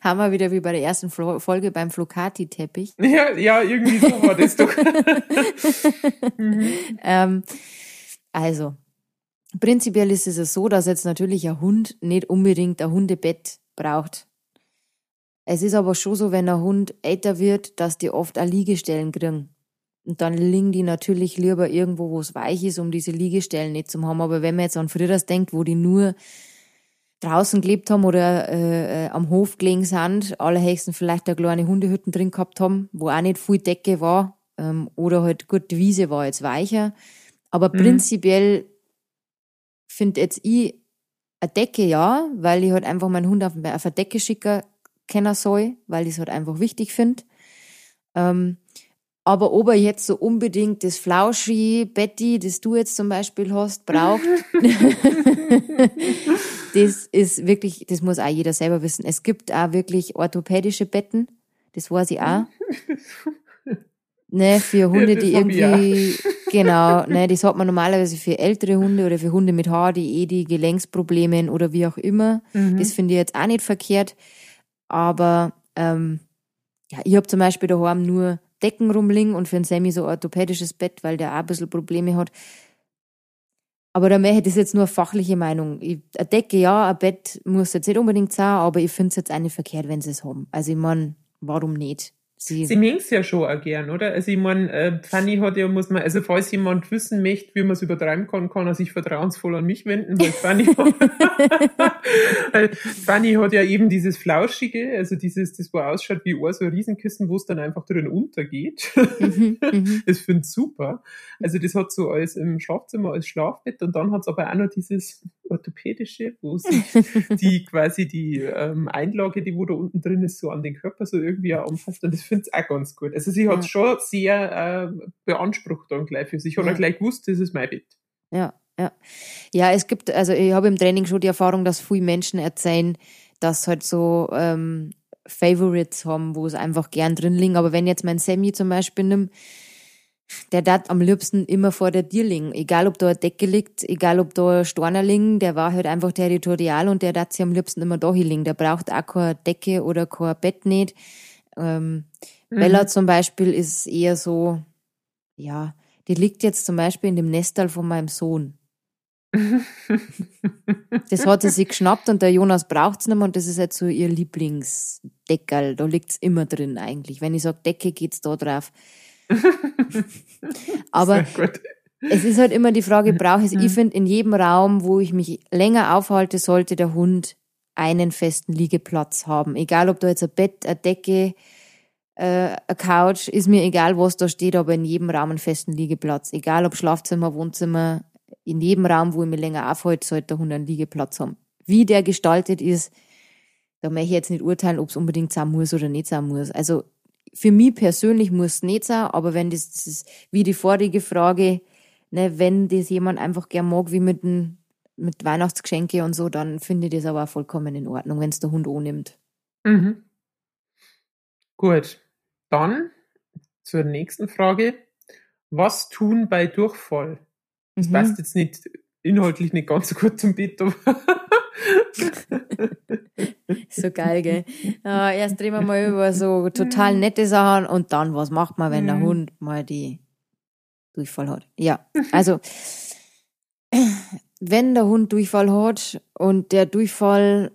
Haben wir wieder wie bei der ersten Folge beim Flocati-Teppich. [LAUGHS] Ja, ja, irgendwie so war das doch. mhm. ähm, also, prinzipiell ist es so, dass jetzt natürlich ein Hund nicht unbedingt ein Hundebett braucht. Es ist aber schon so, wenn ein Hund älter wird, dass die oft auch Liegestellen kriegen. Und dann liegen die natürlich lieber irgendwo, wo es weich ist, um diese Liegestellen nicht zu haben. Aber wenn man jetzt an früher denkt, wo die nur draußen gelebt haben oder äh, äh, am Hof gelegen sind, allerhöchstens vielleicht eine kleine Hundehütten drin gehabt haben, wo auch nicht viel Decke war ähm, oder halt gut, die Wiese war jetzt weicher. Aber mhm. prinzipiell finde jetzt ich eine Decke ja, weil ich halt einfach meinen Hund auf, auf eine Decke schicke, kennen soll, weil ich es halt einfach wichtig finde. Ähm, aber ob er jetzt so unbedingt das Flauschi Betty, das du jetzt zum Beispiel hast, braucht, [LAUGHS] das ist wirklich, das muss auch jeder selber wissen. Es gibt auch wirklich orthopädische Betten, das weiß ich auch. [LAUGHS] ne, für Hunde, ja, die irgendwie, [LAUGHS] genau, ne, das hat man normalerweise für ältere Hunde oder für Hunde mit Haar, die eh die Gelenksprobleme oder wie auch immer. Mhm. Das finde ich jetzt auch nicht verkehrt. Aber ähm, ja, ich habe zum Beispiel daheim nur Decken rumliegen und für ein Semi so orthopädisches Bett, weil der auch ein bisschen Probleme hat. Aber da möchte ich jetzt nur fachliche Meinung. Ich, eine Decke, ja, ein Bett muss jetzt nicht unbedingt sein, aber ich finde es jetzt auch verkehrt, wenn sie es haben. Also ich meine, warum nicht? Sie, sie es ja schon auch gern, oder? Also ich meine, äh, Fanny hat ja, muss man, also falls jemand wissen möchte, wie man es übertreiben kann, kann er sich vertrauensvoll an mich wenden, weil Fanny, [LAUGHS] weil Fanny hat ja eben dieses Flauschige, also dieses, das wo ausschaut wie Ohr, so ein Riesenkissen, wo es dann einfach drin untergeht. Mhm, mhm. [LAUGHS] das finde ich super. Also das hat so als im Schlafzimmer als Schlafbett und dann hat es aber auch noch dieses orthopädische, wo [LAUGHS] sich die quasi die ähm, Einlage, die wo da unten drin ist, so an den Körper so irgendwie auch anfasst und das finde ich auch ganz gut. Also sie hat ja. schon sehr äh, beansprucht dann gleich für sich. Ich habe ja. gleich gewusst, das ist mein Bett. Ja, ja. Ja, es gibt, also ich habe im Training schon die Erfahrung, dass viele Menschen erzählen, dass halt so ähm, Favorites haben, wo es einfach gern drin liegen. Aber wenn jetzt mein Sammy zum Beispiel nimmt, der dat am liebsten immer vor der Tür liegen. Egal, ob da eine Decke liegt, egal, ob da Storner liegen, der war halt einfach territorial und der dat sie am liebsten immer da liegen. Der braucht auch keine Decke oder kein Bett nicht. Ähm, mhm. Bella zum Beispiel ist eher so, ja, die liegt jetzt zum Beispiel in dem Nestal von meinem Sohn. [LAUGHS] das hat sie sich geschnappt und der Jonas braucht's nicht mehr und das ist jetzt so ihr Lieblingsdeckel. Da liegt's immer drin eigentlich. Wenn ich sage Decke, geht's da drauf. [LAUGHS] Aber es ist halt immer die Frage, brauche ich es? Ich finde, in jedem Raum, wo ich mich länger aufhalte, sollte der Hund einen festen Liegeplatz haben. Egal, ob da jetzt ein Bett, eine Decke, äh, eine Couch, ist mir egal, was da steht, aber in jedem Raum einen festen Liegeplatz. Egal, ob Schlafzimmer, Wohnzimmer, in jedem Raum, wo ich mich länger aufhalte, sollte der Hund einen Liegeplatz haben. Wie der gestaltet ist, da möchte ich jetzt nicht urteilen, ob es unbedingt sein muss oder nicht sein muss. Also für mich persönlich muss es nicht sein, aber wenn das, das ist wie die vorige Frage, ne, wenn das jemand einfach gern mag, wie mit dem mit Weihnachtsgeschenke und so, dann finde ich das aber auch vollkommen in Ordnung, wenn es der Hund annimmt. Mhm. Gut, dann zur nächsten Frage. Was tun bei Durchfall? Das mhm. passt jetzt nicht inhaltlich nicht ganz so gut zum Bett, aber [LAUGHS] so geil, gell? Äh, erst reden wir mal über so total nette Sachen und dann, was macht man, wenn der mhm. Hund mal die Durchfall hat. Ja, also wenn der Hund Durchfall hat und der Durchfall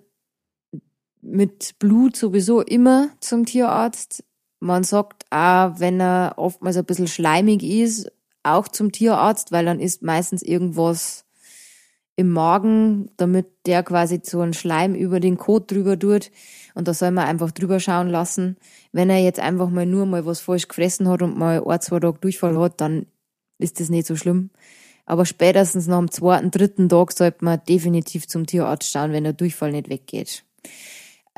mit Blut sowieso immer zum Tierarzt. Man sagt auch, wenn er oftmals ein bisschen schleimig ist, auch zum Tierarzt, weil dann ist meistens irgendwas im Magen, damit der quasi so einen Schleim über den Kot drüber tut. Und da soll man einfach drüber schauen lassen. Wenn er jetzt einfach mal nur mal was falsch gefressen hat und mal ein, zwei Tage Durchfall hat, dann ist das nicht so schlimm. Aber spätestens nach dem zweiten, dritten Tag sollte man definitiv zum Tierarzt schauen, wenn der Durchfall nicht weggeht.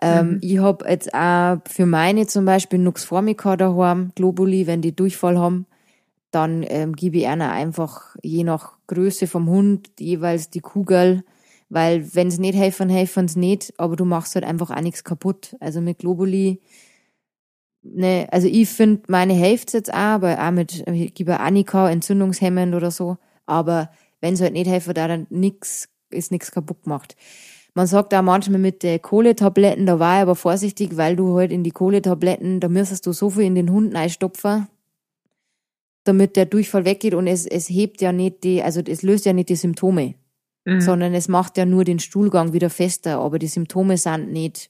Ähm, mhm. Ich hab jetzt auch für meine zum Beispiel Nux Formica daheim, Globuli, wenn die Durchfall haben, dann ähm, gebe ich einer einfach je nach Größe vom Hund jeweils die Kugel, weil wenn es nicht helfen, helfen es nicht, aber du machst halt einfach auch nichts kaputt. Also mit Globuli, ne, also ich finde meine hilft jetzt auch, aber auch mit, ich gebe Annika entzündungshemmend oder so, aber wenn es halt nicht helfen, da dann nix, ist nichts kaputt gemacht. Man sagt auch manchmal mit den Kohletabletten, da war ich aber vorsichtig, weil du halt in die Kohletabletten, da müsstest du so viel in den Hund einstopfen, damit der Durchfall weggeht und es, es hebt ja nicht die, also es löst ja nicht die Symptome, mhm. sondern es macht ja nur den Stuhlgang wieder fester, aber die Symptome sind nicht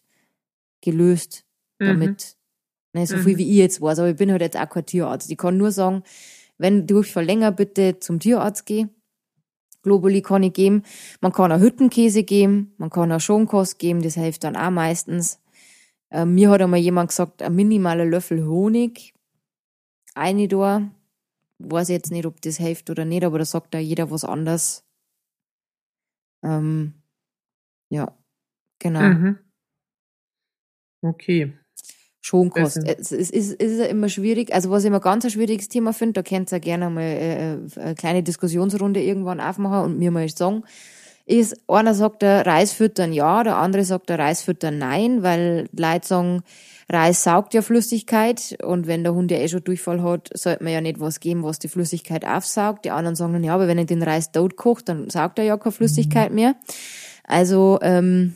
gelöst damit. Mhm. Ne, so viel mhm. wie ich jetzt weiß, aber ich bin halt jetzt auch kein Tierarzt. Ich kann nur sagen, wenn Durchfall länger, bitte zum Tierarzt gehen. Globuli kann ich geben. Man kann auch Hüttenkäse geben, man kann auch Schonkost geben, das hilft dann auch meistens. Äh, mir hat einmal jemand gesagt, ein minimaler Löffel Honig, eine da. Weiß jetzt nicht, ob das hilft oder nicht, aber da sagt da jeder was anderes. Ähm, ja, genau. Mhm. Okay. Schonkost. Es ist, ist, ist ja immer schwierig. Also was ich immer ganz ein schwieriges Thema finde, da könnt ihr gerne mal äh, äh, eine kleine Diskussionsrunde irgendwann aufmachen und mir mal sagen, ist, einer sagt der Reis füttern ja, der andere sagt der Reis füttern nein, weil Leute sagen, Reis saugt ja Flüssigkeit und wenn der Hund ja eh schon Durchfall hat, sollte man ja nicht was geben, was die Flüssigkeit aufsaugt. Die anderen sagen dann, ja, aber wenn er den Reis tot kocht, dann saugt er ja keine Flüssigkeit mhm. mehr. Also, ähm,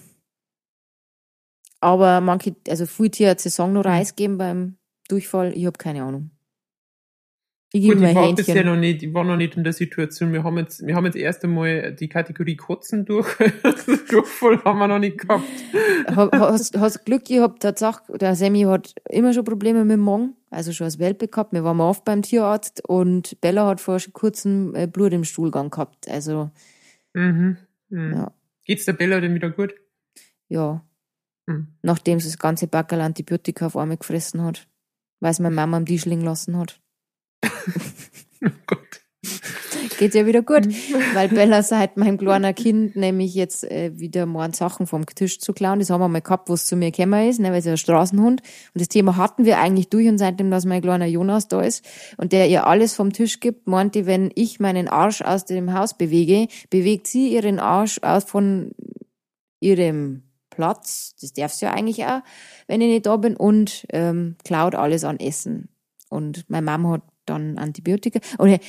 aber manche, also viele Tierärzte sagen noch Reis geben beim Durchfall. Ich habe keine Ahnung. Ich, Gut, ich war bisher noch nicht, ich war noch nicht in der Situation. Wir haben jetzt, wir haben jetzt erst einmal die Kategorie Kotzen durch. [LAUGHS] Durchfall haben wir noch nicht gehabt. Hast, hast Glück gehabt, Tatsache, der Sammy hat immer schon Probleme mit dem Magen, also schon als Welpe gehabt. Wir waren oft beim Tierarzt und Bella hat vor kurzem äh, Blut im Stuhlgang gehabt. Also, mhm. mhm. Ja. Geht's der Bella denn wieder gut? Ja, Mhm. Nachdem sie das ganze Backel Antibiotika auf einmal gefressen hat. Weil es meine Mama am Tisch liegen lassen hat. [LAUGHS] oh Gott. Geht's ja wieder gut, [LAUGHS] weil Bella seit meinem kleinen Kind nämlich jetzt äh, wieder mal Sachen vom Tisch zu klauen. Das haben wir mal gehabt, wo es zu mir gekommen ist, ne, weil sie ein Straßenhund. Und das Thema hatten wir eigentlich durch und seitdem, dass mein kleiner Jonas da ist und der ihr alles vom Tisch gibt, meinte, wenn ich meinen Arsch aus dem Haus bewege, bewegt sie ihren Arsch aus von ihrem Platz, das darfst du ja eigentlich auch, wenn ich nicht da bin, und ähm, klaut alles an Essen. Und meine Mama hat dann Antibiotika. Und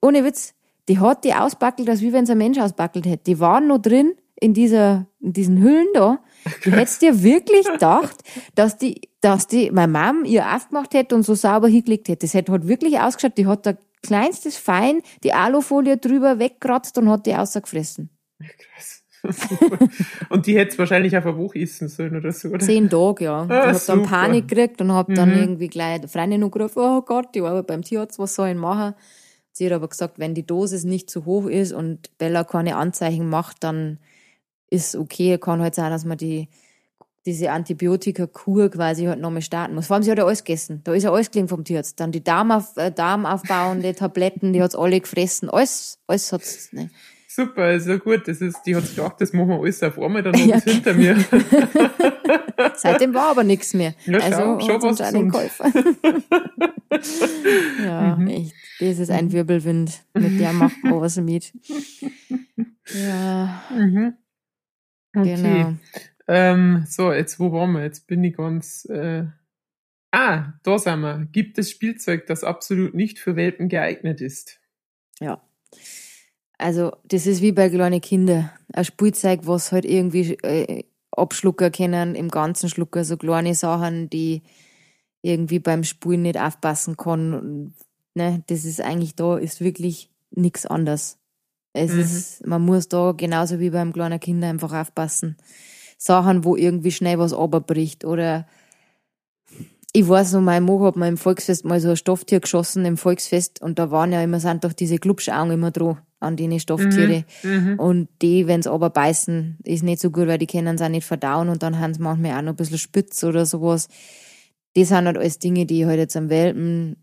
ohne Witz, die hat die ausbackelt, als wie wenn es ein Mensch ausbackelt hätte. Die waren noch drin in dieser, in diesen Hüllen da. [LAUGHS] Du hättest dir wirklich gedacht, dass die, dass die, meine Mom ihr aufgemacht hätte und so sauber hingelegt hätte. Das hätte halt wirklich ausgeschaut, die hat da kleinstes Fein die Alufolie drüber weggekratzt und hat die außergefressen. Krass. [LAUGHS] und die hätte es wahrscheinlich auf ein Buch essen sollen oder so, oder? Zehn Tage, ja. Ah, ich hab dann Panik gekriegt und hab mhm. dann irgendwie gleich der Freundin noch gerufen, oh Gott, die war beim Tierarzt, was soll ich machen? Sie hat aber gesagt, wenn die Dosis nicht zu hoch ist und Bella keine Anzeichen macht, dann ist okay. Kann halt sein, dass man die, diese Antibiotika-Kur quasi halt nochmal starten muss. Vor allem, sie hat ja alles gegessen. Da ist ja alles gelingen vom Tierarzt. Dann die Darmauf, äh, Darmaufbauende Tabletten, die hat's alle gefressen. Alles, alles hat's, ne. Super, also gut, das ist, die hat sich gedacht, das machen wir alles auf einmal, dann [LAUGHS] ja. ist hinter mir. [LAUGHS] [LAUGHS] Seitdem war aber nichts mehr. Ja, also schau, was einen Käufer. ja, mhm. echt. Das ist ein Wirbelwind, mit der macht man was mit. Ja. Mhm. Okay. Genau. Ähm, so, jetzt wo waren wir? Jetzt bin ich ganz. Äh ah, da sind wir. Gibt es Spielzeug, das absolut nicht für Welpen geeignet ist? Ja. Also, das ist wie bei kleinen Kindern. Ein Spielzeug, was halt irgendwie äh, abschlucken können, im ganzen Schlucker, so kleine Sachen, die irgendwie beim Spulen nicht aufpassen kann, ne, das ist eigentlich da, ist wirklich nichts anderes. Es Mhm. ist, man muss da genauso wie beim kleinen Kind einfach aufpassen. Sachen, wo irgendwie schnell was runterbricht oder ich weiß noch, mein Mo hat mal im Volksfest mal so ein Stofftier geschossen im Volksfest und da waren ja immer, sind doch diese Glubschaugen immer dran an die Stofftiere. Mhm. Und die, wenn's aber beißen, ist nicht so gut, weil die können es auch nicht verdauen und dann haben sie manchmal auch noch ein bisschen spitz oder sowas. Das sind halt alles Dinge, die halt jetzt am Welpen,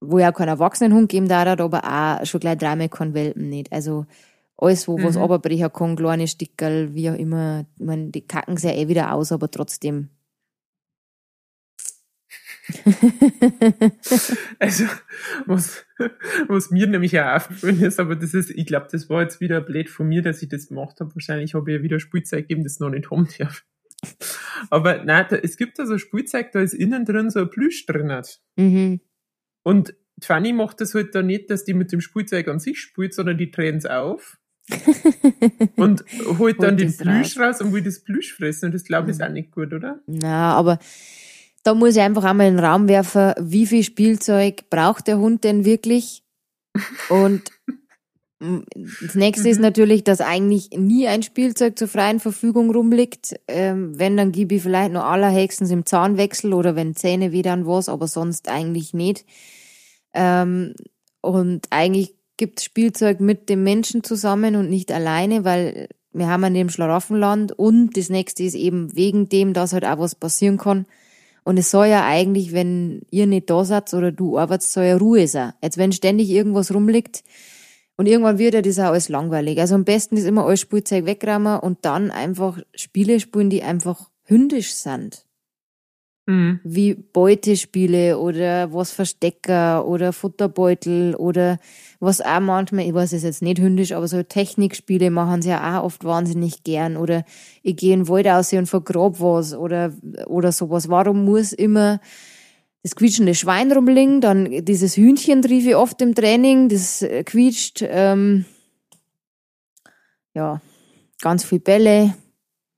wo ja keinen Erwachsenenhund geben darf, aber auch schon gleich dreimal kein Welpen nicht. Also alles, wo was Mhm. runterbrechen kann, kleine Stickerl, wie auch immer. Ich meine, die kacken sie ja eh wieder aus, aber trotzdem. [LAUGHS] Also, was, was mir nämlich auch aufgefallen ist, aber das ist, ich glaube, das war jetzt wieder blöd von mir, dass ich das gemacht habe. Wahrscheinlich habe ich ja wieder Spielzeug gegeben, das noch nicht haben darf. Aber nein, da, es gibt da so Spielzeug, da ist innen drin so ein Plüsch drin. hat. Mhm. Und Fanny macht das halt da nicht, dass die mit dem Spielzeug an sich spielt, sondern die drehen es auf [LAUGHS] und holt dann den Plüsch raus und will das Plüsch fressen. Und das glaube ich ist Mhm. auch nicht gut, oder? Na, aber da muss ich einfach einmal in den Raum werfen, wie viel Spielzeug braucht der Hund denn wirklich? Und das nächste ist Mhm. natürlich, dass eigentlich nie ein Spielzeug zur freien Verfügung rumliegt. Ähm, wenn, dann gebe ich vielleicht noch allerhöchstens im Zahnwechsel oder wenn Zähne weh, dann was, aber sonst eigentlich nicht. Ähm, und eigentlich gibt Spielzeug mit dem Menschen zusammen und nicht alleine, weil wir haben an dem Schlaraffenland und das nächste ist eben wegen dem, dass halt auch was passieren kann. Und es soll ja eigentlich, wenn ihr nicht da seid oder du arbeitest, soll ja Ruhe sein. Jetzt wenn ständig irgendwas rumliegt und irgendwann wird ja das auch alles langweilig. Also am besten ist immer alles Spielzeug wegräumen und dann einfach Spiele spielen, die einfach hündisch sind Mhm. wie Beutespiele oder was Verstecker oder Futterbeutel oder was auch manchmal, ich weiß es jetzt nicht hündisch, aber so Technikspiele machen sie ja auch oft wahnsinnig gern oder ich gehe in den Wald aus und vergrab was oder, oder sowas. Warum muss immer das quietschende Schwein rumliegen, dann dieses Hühnchen trief ich oft im Training, das äh, quietscht, ähm, ja, ganz viel Bälle,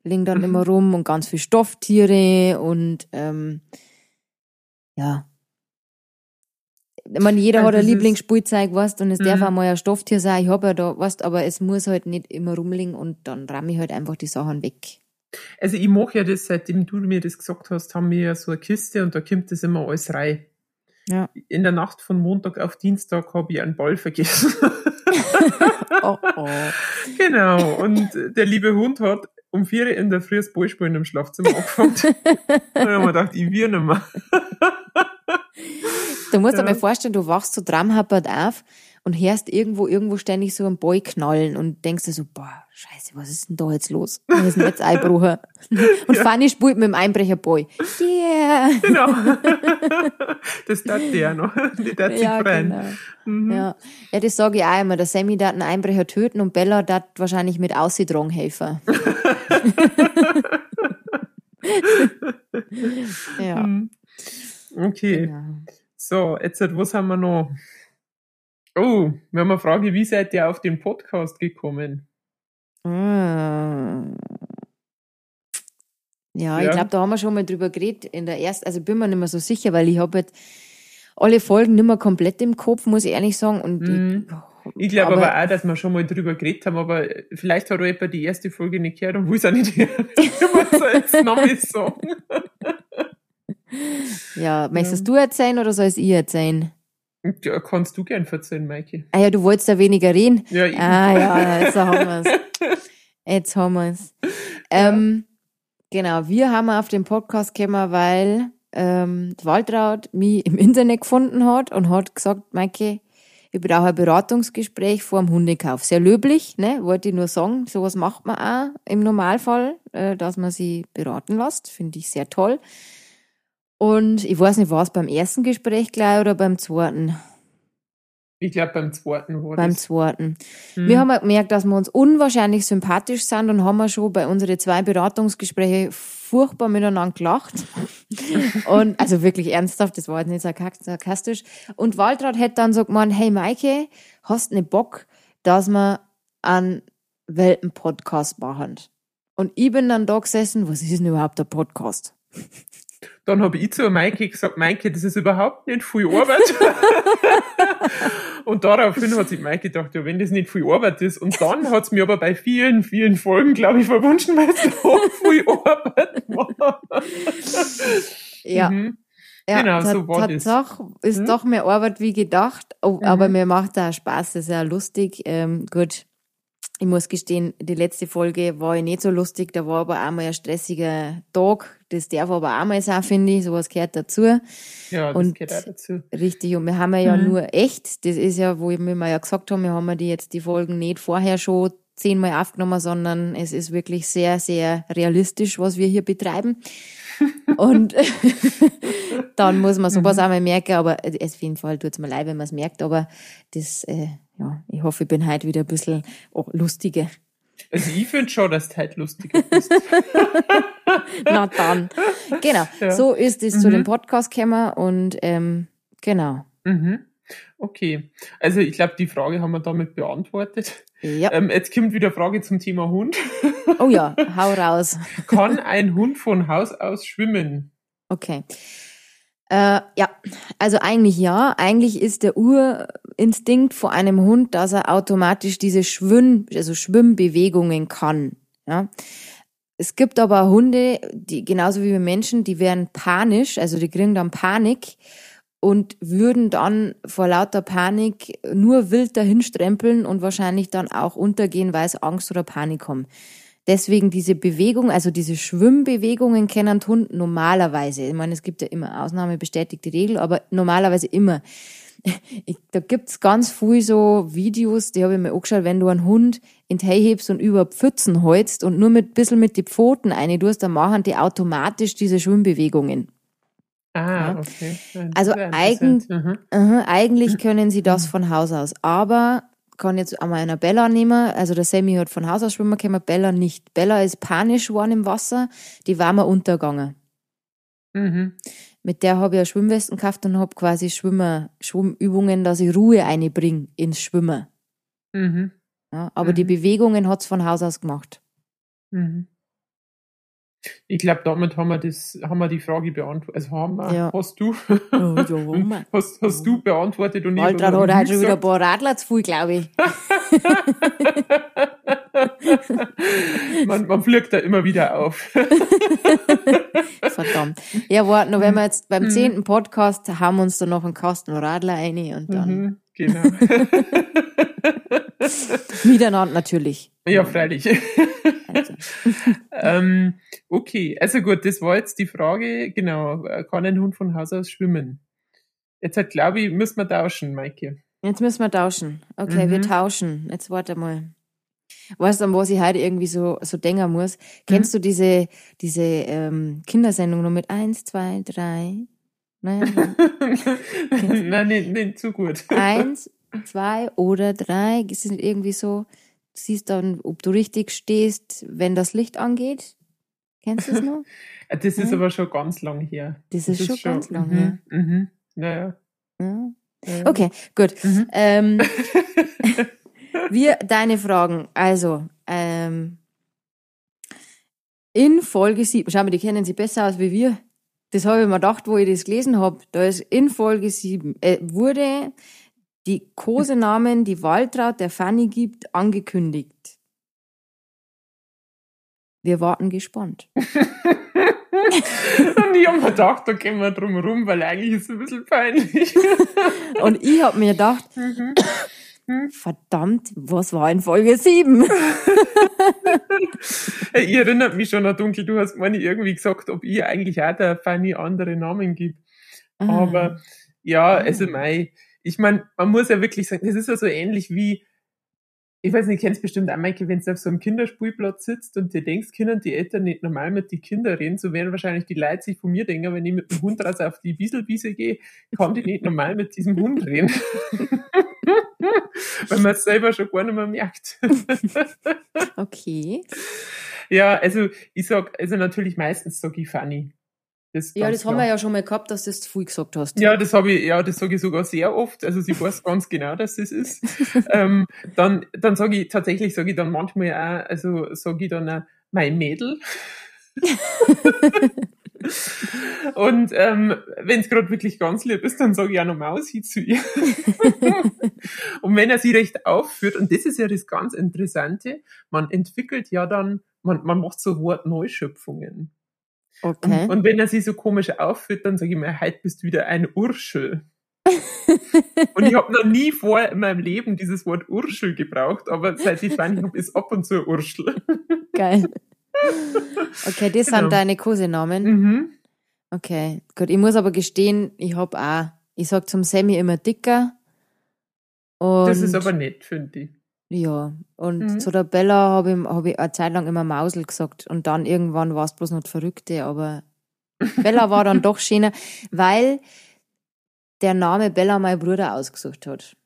liegen dann Mhm. immer rum und ganz viel Stofftiere und ähm, ja. Ich meine, jeder Ja, hat ein Lieblingsspielzeug, weißt und es darf Mhm. auch mal ein Stofftier sein. Ich habe ja da, weißt aber es muss halt nicht immer rumliegen und dann ramm ich halt einfach die Sachen weg. Also ich mache ja das, seitdem du mir das gesagt hast, haben wir ja so eine Kiste und da kommt das immer alles rein. Ja. In der Nacht von Montag auf Dienstag habe ich einen Ball vergessen. [LAUGHS] Oh, oh. [LAUGHS] genau. Und der liebe Hund hat um vier in der Früh das Ballspielen im Schlafzimmer angefangen. [LAUGHS] da habe ich mir gedacht, ich will nicht mehr. Du musst dir Ja. mal vorstellen, du wachst so dramhappert auf und hörst irgendwo, irgendwo ständig so einen Boy knallen und denkst dir so, boah, scheiße, was ist denn da jetzt los? Was ist denn jetzt Einbrucher? [LAUGHS] Und Ja. Fanny spielt mit dem Einbrecher-Boy. Yeah! [LAUGHS] Genau. das tat der noch. Die tat sich Ja, genau. Mhm. Ja. ja, das sage ich auch immer. Der Sammy darf einen Einbrecher töten und Bella darf wahrscheinlich mit Aussiedrung helfen. [LAUGHS] ja, Mhm. Okay. genau. So, jetzt, was haben wir noch? Oh, wir haben eine Frage, wie seid ihr auf den Podcast gekommen? Ah. Ja, ich Ja. glaube, da haben wir schon mal drüber geredet in der ersten, also bin mir nicht mehr so sicher, weil ich habe halt alle Folgen nicht mehr komplett im Kopf, muss ich ehrlich sagen. Und Mhm. ich, Ich glaube aber, auch, dass wir schon mal drüber geredet haben, aber vielleicht hat auch jemand die erste Folge nicht gehört und will es auch nicht hören. [LAUGHS] Ich muss jetzt noch mal sagen. ja, möchtest du erzählen oder soll es ich erzählen? Ja, kannst du gern erzählen, Maike? Ah ja, du wolltest da weniger reden. Ja, eben. Ah ja, jetzt haben wir's. Jetzt haben wir's. [LAUGHS] Ähm, genau, wir haben auf den Podcast gekommen, weil ähm, die Waltraud mich im Internet gefunden hat und hat gesagt, Maike, ich brauche ein Beratungsgespräch vor dem Hundekauf. Sehr löblich, ne? Wollte ich nur sagen. Sowas macht man auch im Normalfall, äh, dass man sie beraten lässt. Finde ich sehr toll. Und ich weiß nicht, war es beim ersten Gespräch gleich oder beim zweiten? Ich glaube, beim zweiten war Beim das. zweiten. Hm. Wir haben gemerkt, dass wir uns unwahrscheinlich sympathisch sind und haben schon bei unseren zwei Beratungsgesprächen furchtbar miteinander gelacht. [LAUGHS] und also wirklich ernsthaft, das war jetzt nicht sarka- sarkastisch. Und Waltraud hätte dann so gemeint, hey Maike, hast nicht Bock, dass wir einen Welpen-Podcast machen? Und ich bin dann da gesessen, was ist denn überhaupt der Podcast? Dann habe ich zu Maike gesagt, Maike, das ist überhaupt nicht viel Arbeit. [LAUGHS] und daraufhin hat sich Maike gedacht, ja, wenn das nicht viel Arbeit ist. Und dann hat es mir aber bei vielen, vielen Folgen, glaube ich, verwünscht, weil es so viel Arbeit war. Ja. Mhm. Ja, genau, so war das. Doch, ist hm? doch mehr Arbeit wie gedacht, oh, mhm. aber mir macht da Spaß, das ist ja lustig. Ähm, gut, ich muss gestehen, die letzte Folge war ich nicht so lustig, da war aber auch mal ein stressiger Tag. Das darf aber auch mal sein, finde ich. Sowas gehört dazu. Ja, das und gehört auch dazu. Richtig, und wir haben ja mhm. nur echt, das ist ja, wo wir ja gesagt haben, wir haben ja die jetzt die Folgen nicht vorher schon zehnmal aufgenommen, sondern es ist wirklich sehr, sehr realistisch, was wir hier betreiben. [LAUGHS] und [LAUGHS] dann muss man sowas mhm. auch mal merken, aber auf jeden Fall tut es mir leid, wenn man es merkt, aber das, äh, ja, ich hoffe, ich bin heute wieder ein bisschen lustiger. Also ich finde schon, dass du heute lustiger bist. [LAUGHS] Na dann. Genau. Ja. So ist es mhm. zu dem Podcast gekommen und ähm, genau. Mhm. Okay. Also ich glaube, die Frage haben wir damit beantwortet. Ja. Ähm, jetzt kommt wieder Frage zum Thema Hund. Oh ja, hau raus. Kann ein Hund von Haus aus schwimmen? Okay. Äh, ja, also eigentlich ja. Eigentlich ist der Urinstinkt vor einem Hund, dass er automatisch diese Schwimm, also Schwimmbewegungen kann. Ja. Es gibt aber Hunde, die genauso wie wir Menschen, die werden panisch, also die kriegen dann Panik und würden dann vor lauter Panik nur wild dahinstrempeln und wahrscheinlich dann auch untergehen, weil es Angst oder Panik haben. Deswegen diese Bewegung, also diese Schwimmbewegungen kennen Hund normalerweise. Ich meine, es gibt ja immer Ausnahme, bestätigte Regel, aber normalerweise immer. [LAUGHS] Ich, da gibt's ganz viel so Videos, die habe ich mir angeschaut, wenn du einen Hund in die hebst und über Pfützen holst und nur mit bisschen mit die Pfoten eine tust, dann machen die automatisch diese Schwimmbewegungen. Ah, okay. also eigen, mhm. uh, eigentlich können sie das von Haus aus. Aber kann jetzt einmal einer Bella nehmen. Also der Sammy hat von Haus aus schwimmen können, Bella nicht. Bella ist panisch geworden im Wasser, die war mal untergegangen. Mhm. Mit der habe ich ja Schwimmwesten gekauft und habe quasi Schwimmer, Schwimmübungen, dass ich Ruhe einbringe ins Schwimmen. Mhm. Ja, aber mhm. die Bewegungen hat's von Haus aus gemacht. Mhm. Ich glaube, damit haben wir das, haben wir die Frage beantwortet. Also haben wir, ja. hast du, oh, ja, [LAUGHS] hast, hast du beantwortet und ich Alter, hat halt schon wieder ein paar Radler zu viel, glaube ich. [LAUGHS] man, man fliegt da immer wieder auf. [LAUGHS] Verdammt. Ja, warte noch, wenn wir jetzt beim mhm. zehnten Podcast haben wir uns da noch einen Kasten Radler rein und dann. Mhm, genau. Miteinander natürlich. Ja, freilich. [LAUGHS] Ähm, okay, also gut, das war jetzt die Frage, genau, kann ein Hund von Haus aus schwimmen? Jetzt halt, glaube ich, müssen wir tauschen, Maike. Jetzt müssen wir tauschen. Okay, mhm. wir tauschen. Jetzt warte mal. Weißt du, an was ich heute irgendwie so, so denken muss? Mhm. Kennst du diese, diese ähm, Kindersendung noch mit eins, zwei, drei? Nein, nein, [LAUGHS] nicht zu gut. Eins, zwei oder drei. Sind irgendwie so, siehst dann, ob du richtig stehst, wenn das Licht angeht. Kennst du das noch? [LAUGHS] das ist ja? aber schon ganz lang her. Das, das ist, schon, schon ganz lang mhm, her. Mhm, naja. Ja. Okay, gut. Mhm. Ähm, [LAUGHS] wir, deine Fragen. Also, ähm, in Folge 7, schau mal, die kennen sie besser aus wie wir. Das habe ich mir gedacht, wo ich das gelesen habe. Da ist in Folge 7, äh, wurde die Kosenamen, die Waltraud der Fanny gibt, angekündigt. Wir warten gespannt. [LAUGHS] und ich habe mir gedacht, da gehen wir drum rum, weil eigentlich ist es ein bisschen peinlich. [LAUGHS] und ich habe mir gedacht, mhm. verdammt, was war in Folge 7? [LAUGHS] ich erinnert mich schon noch dunkel, du hast mir irgendwie gesagt, ob ich eigentlich auch der Fanny andere Namen gibt. Ah. Aber ja, also mei, ich meine, man muss ja wirklich sagen, das ist ja so ähnlich wie, ich weiß nicht, kennst bestimmt auch, Maike, wenn du auf so einem Kinderspielplatz sitzt und dir denkst, können die Eltern nicht normal mit den Kindern reden, so werden wahrscheinlich die Leute sich von mir denken, wenn ich mit dem Hund raus auf die Wieselwiese gehe, kann die nicht normal mit diesem Hund reden. [LAUGHS] Weil man es selber schon gar nicht mehr merkt. okay. Ja, also ich sag, also natürlich meistens sage ich funny. Das ja, das klar. haben wir ja schon mal gehabt, dass du das zu viel gesagt hast. Ja, das habe ich, ja, das sage ich sogar sehr oft. Also sie weiß ganz genau, dass das ist. [LAUGHS] ähm, dann, dann sage ich, tatsächlich sage ich dann manchmal auch, also sage ich dann auch, mein Mädel. [LAUGHS] Und ähm, wenn es gerade wirklich ganz lieb ist, dann sage ich auch noch Mausi zu ihr. und wenn er sie recht aufführt, und das ist ja das ganz Interessante, man entwickelt ja dann, man, man macht so Wortneuschöpfungen. Okay. Und, und wenn er sie so komisch aufführt, dann sage ich mir, heute bist du wieder ein Urschel. [LAUGHS] und ich habe noch nie vor in meinem Leben dieses Wort Urschel gebraucht, aber seit ich Fanny habe, ist ab und zu Urschel. Geil. Okay, das genau. sind deine Kosenamen. Mhm. Okay, gut. Ich muss aber gestehen, ich habe auch, ich sag zum Sammy immer dicker. Das ist aber nett, finde ich. Ja, und mhm. zu der Bella habe ich, hab ich eine Zeit lang immer Mausel gesagt und dann irgendwann war es bloß noch Verrückte, aber [LAUGHS] Bella war dann doch schöner, weil der Name Bella mein Bruder ausgesucht hat.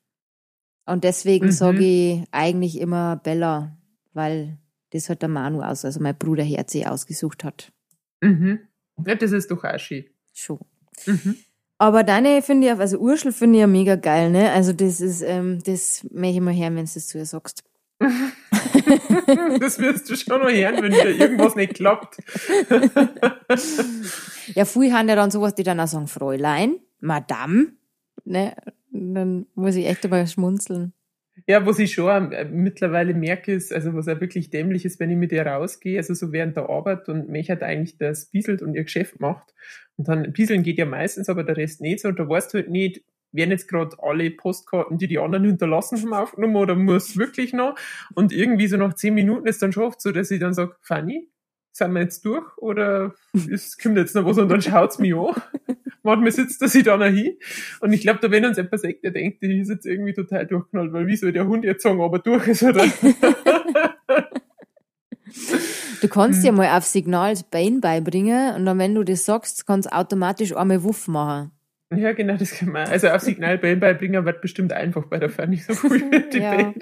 Und deswegen mhm. sage ich eigentlich immer Bella, weil das hat der Manu aus, also mein Bruder Herzi ausgesucht hat. Mhm. Ja, das ist doch auch schön. Schon. Mhm. Aber deine finde ich, also Urschel finde ich ja mega geil, ne? Also das ist, ähm, das möchte ich mal hören, wenn du das zu ihr sagst. [LAUGHS] das wirst du schon noch hören, wenn dir irgendwas nicht klappt. ja, viele haben ja dann sowas, die dann auch sagen, Fräulein, Madame, ne? dann muss ich echt einmal schmunzeln. Ja, was ich schon äh, mittlerweile merke, ist, also was auch wirklich dämlich ist, wenn ich mit ihr rausgehe, also so während der Arbeit und mich hat eigentlich das bieselt und ihr Geschäft macht. Und dann bieseln geht ja meistens, aber der Rest nicht so. Und da weißt du halt nicht, werden jetzt gerade alle Postkarten, die die anderen hinterlassen haben, aufgenommen oder muss wirklich noch? Und irgendwie so nach zehn Minuten ist dann schon oft so, dass ich dann sage, Fanny, sind wir jetzt durch oder [LAUGHS] es kommt jetzt noch was und dann schaut's mich an. Manchmal sitzt er sich da noch hin. Und ich glaube, da wenn uns etwas sagt, der denkt, die ist jetzt irgendwie total durchknallt, weil wie soll der Hund jetzt sagen, ob er durch ist oder? [LAUGHS] Du kannst ja hm. mal auf Signal das Bein beibringen und dann, wenn du das sagst, kannst du automatisch einmal Wuff machen. Ja, genau, das kann man. Also auf Signalbellen [LAUGHS] beibringen wird bestimmt einfach bei der Fern nicht so cool mit die ja,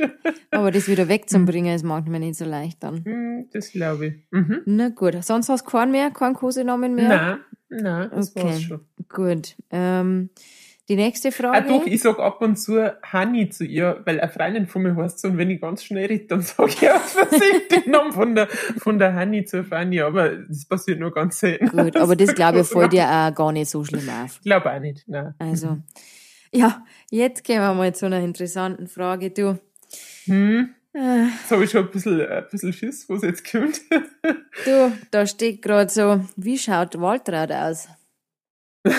Aber das wieder wegzubringen ist manchmal nicht so leicht dann. Hm, das glaube ich. Mhm. Na gut. Sonst hast du keinen mehr? Keinen Kosenamen mehr? Nein, nein, das okay. war's schon. Gut. Ähm, die nächste Frage. Ah, doch, ich sag ab und zu Hani zu ihr, weil eine Freundin von mir heißt so, und wenn ich ganz schnell rede, dann [LAUGHS] sage ich aus Versehen den Namen von der, von der Hani zur Fanny, aber das passiert nur ganz selten. Gut, aber das glaube ich fällt dir auch gar nicht so schlimm auf. Ich glaube auch nicht, nein. Also, ja, jetzt gehen wir mal zu einer interessanten Frage, du. Hm. Äh. Jetzt habe ich schon ein bisschen, ein bisschen Schiss, wo es jetzt kommt. du, da steht gerade so, wie schaut Waltraud aus? [LAUGHS]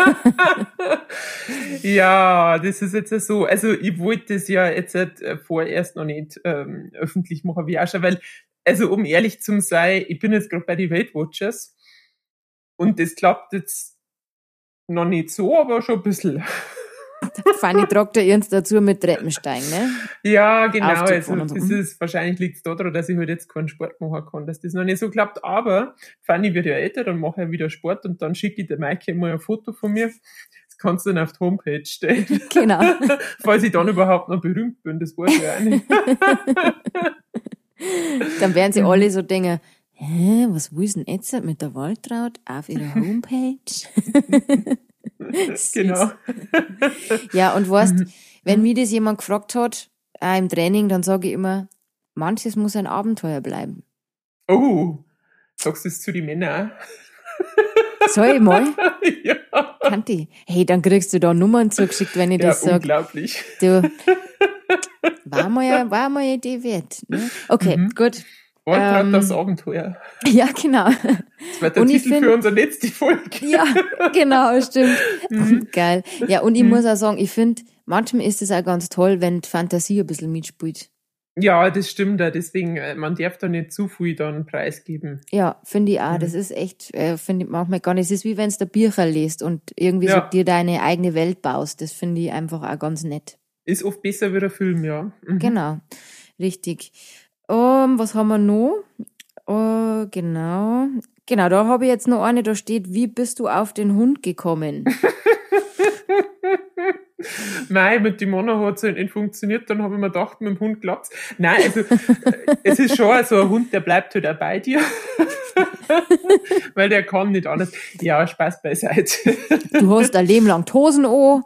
[LAUGHS] ja, das ist jetzt so. Also ich wollte das ja jetzt äh, vorerst noch nicht ähm, öffentlich machen, wie auch schon, weil, also um ehrlich zu sein, ich bin jetzt gerade bei den Weight Watchers und das klappt jetzt noch nicht so, aber schon ein bisschen. Fanny tragt da irgendwas dazu mit Treppensteigen, ne? Ja, genau. Also, das mhm. ist, wahrscheinlich liegt es daran, dass ich halt jetzt keinen Sport machen kann, dass das noch nicht so klappt. Aber Fanny wird ja älter, dann mache ich wieder Sport und dann schicke ich der Maike mal ein Foto von mir. Das kannst du dann auf die Homepage stellen. Genau. [LAUGHS] Falls ich dann überhaupt noch berühmt bin, das weiß ich auch nicht. [LAUGHS] dann werden sie alle so denken, hä, was will denn jetzt mit der Waltraud auf ihrer Homepage? [LAUGHS] [LAUGHS] genau. [LAUGHS] ja, und weißt, mhm. wenn mir das jemand gefragt hat, auch im Training, dann sage ich immer, manches muss ein Abenteuer bleiben. Oh, sagst du es zu den Männern? [LAUGHS] Soll ich mal? ja. Kanti. Hey, dann kriegst du da Nummern zugeschickt, wenn ich ja, das sage. unglaublich. Du, war mal, war mal eine Idee wert. Ne? Okay, mhm. gut. Ort ähm, das Abenteuer. [LAUGHS] Ja, genau. Das wird der und Titel find, für unser letzte Folge. Ja, [LAUGHS] genau, stimmt. Mhm. [LAUGHS] Geil. Ja, und ich mhm. muss auch sagen, ich finde, manchmal ist es auch ganz toll, wenn die Fantasie ein bisschen mitspielt. Ja, das stimmt ja. Deswegen, äh, man darf da nicht zu viel dann preisgeben. Ja, finde ich auch. Mhm. Das ist echt, äh, finde ich manchmal gar nicht. Es ist wie wenn du Bücher liest und irgendwie ja. so dir deine eigene Welt baust. Das finde ich einfach auch ganz nett. Ist oft besser wie ein Film, ja. Mhm. Genau, richtig. Um, was haben wir noch? Uh, genau. Genau, da habe ich jetzt noch eine, da steht, wie bist du auf den Hund gekommen? [LAUGHS] Nein, mit dem Mann hat es halt nicht funktioniert, dann habe ich mir gedacht, mit dem Hund klappt's. Nein, also es ist schon so ein Hund, der bleibt halt auch bei dir. [LAUGHS] Weil der kann nicht anders. Ja, Spaß beiseite. du hast ein Leben lang Hosen an.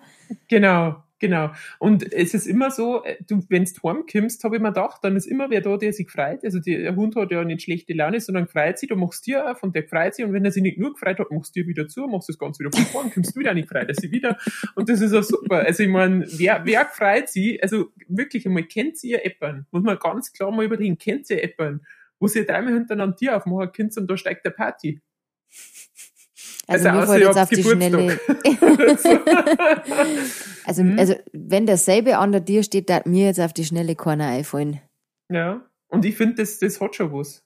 Genau, Genau. Und es ist immer so, äh, du, wenn du heimkommst, habe ich mir gedacht, dann ist immer wer da, der sich freut. Also die, der Hund hat ja nicht schlechte Laune, sondern freut sich, du machst dir auf und der freut sich. Und wenn er sich nicht nur gefreut hat, machst du dir wieder zu, machst das Ganze wieder von vorn, kommst du wieder nicht frei, dass sie wieder. Und das ist auch super. Also ich meine, wer, wer freut sich, also wirklich einmal, kennt ihr Eppern? Muss man ganz klar mal überlegen, kennt ihr Eppern? Wo sie dreimal hintereinander Tier aufmachen könnt und da steigt der Party. Also, also mir jetzt auf die Schnelle. [LAUGHS] also, mhm. also, wenn dasselbe an der Tür steht, da mir jetzt auf die Schnelle keiner einfallen. Ja, und ich finde, das, das hat schon was.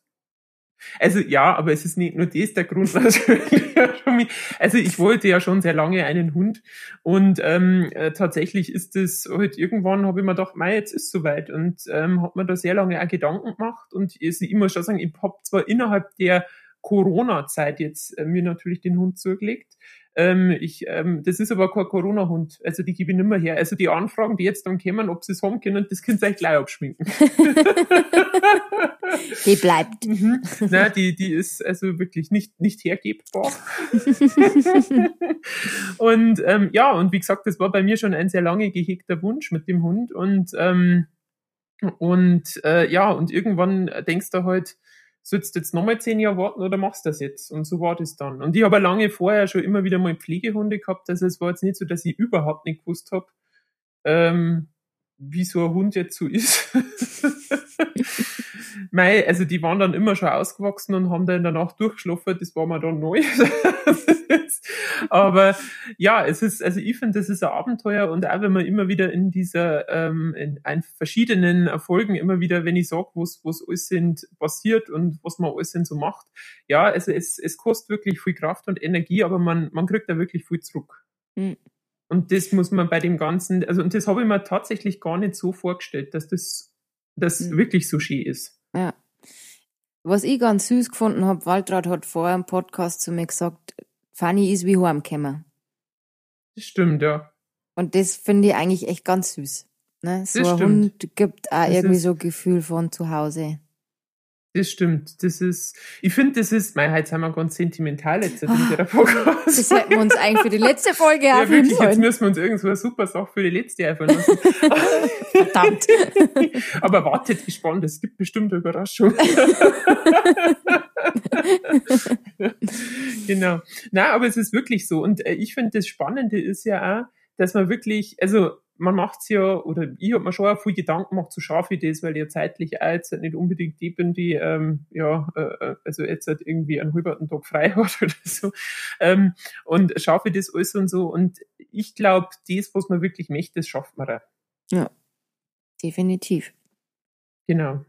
Also ja, aber es ist nicht nur das der Grund [LAUGHS] Also ich wollte ja schon sehr lange einen Hund und ähm, äh, tatsächlich ist es halt irgendwann habe ich mir gedacht, mei, jetzt ist soweit und ähm, hat mir da sehr lange auch Gedanken gemacht und ich, ich muss schon sagen, ich habe zwar innerhalb der Corona-Zeit jetzt äh, mir natürlich den Hund zugelegt. Ähm, ich, ähm, das ist aber kein Corona-Hund, also die gebe ich nicht mehr her. Also die Anfragen, die jetzt dann kommen, ob sie es haben können, das könnt ihr euch gleich abschminken. [LAUGHS] die bleibt. Mhm. Nein, die, die ist also wirklich nicht, nicht hergebbar. [LAUGHS] und ähm, ja, und wie gesagt, das war bei mir schon ein sehr lange gehegter Wunsch mit dem Hund. Und, ähm, und äh, ja, und irgendwann denkst du halt, sollst du jetzt nochmal zehn Jahre warten oder machst du das jetzt? Und so war das dann. Und ich habe lange vorher schon immer wieder mal Pflegehunde gehabt. Also es war jetzt nicht so, dass ich überhaupt nicht gewusst habe, ähm, wie so ein Hund jetzt so ist. [LAUGHS] Mei, also die waren dann immer schon ausgewachsen und haben dann danach durchgeschlafen, das war mir dann neu. [LAUGHS] Aber ja, es ist, also ich finde, das ist ein Abenteuer und auch wenn man immer wieder in dieser, ähm, in ein, verschiedenen Erfolgen immer wieder, wenn ich sage, was, was alles sind passiert und was man alles sind so macht, ja, also es, es kostet wirklich viel Kraft und Energie, aber man, man kriegt da wirklich viel zurück. Mhm. Und das muss man bei dem Ganzen, also und das habe ich mir tatsächlich gar nicht so vorgestellt, dass das, das mhm. wirklich so schön ist. Ja. Was ich ganz süß gefunden habe, Waltraud hat vorher im Podcast zu mir gesagt, Fanny ist wie heimgekommen. Das stimmt, ja. Und das finde ich eigentlich echt ganz süß. Ne? So das ein stimmt. Hund gibt auch das irgendwie so ein Gefühl von zu Hause. Das stimmt. Das ist, ich finde, das ist, mein, jetzt haben wir ganz sentimental jetzt in der Podcast. Das hätten wir uns eigentlich für die letzte Folge Ja, wirklich, jetzt müssen wir uns irgendwo eine super Sache für die letzte einfallen lassen. [LAUGHS] Verdammt. [LAUGHS] Aber wartet gespannt, es gibt bestimmt eine Überraschung. [LAUGHS] genau. Na, aber es ist wirklich so. Und äh, ich finde, das Spannende ist ja auch, dass man wirklich, also man macht's ja, oder ich habe mir schon auch viel Gedanken gemacht, so scharf wie das, weil ich ja zeitlich auch jetzt nicht unbedingt die bin, die ähm, ja, äh, also jetzt halt irgendwie einen halben Tag frei [LAUGHS] hat oder so. Ähm, und schaffe das alles und so. Und ich glaube, das, was man wirklich möchte, das schafft man auch. Ja, definitiv. Genau.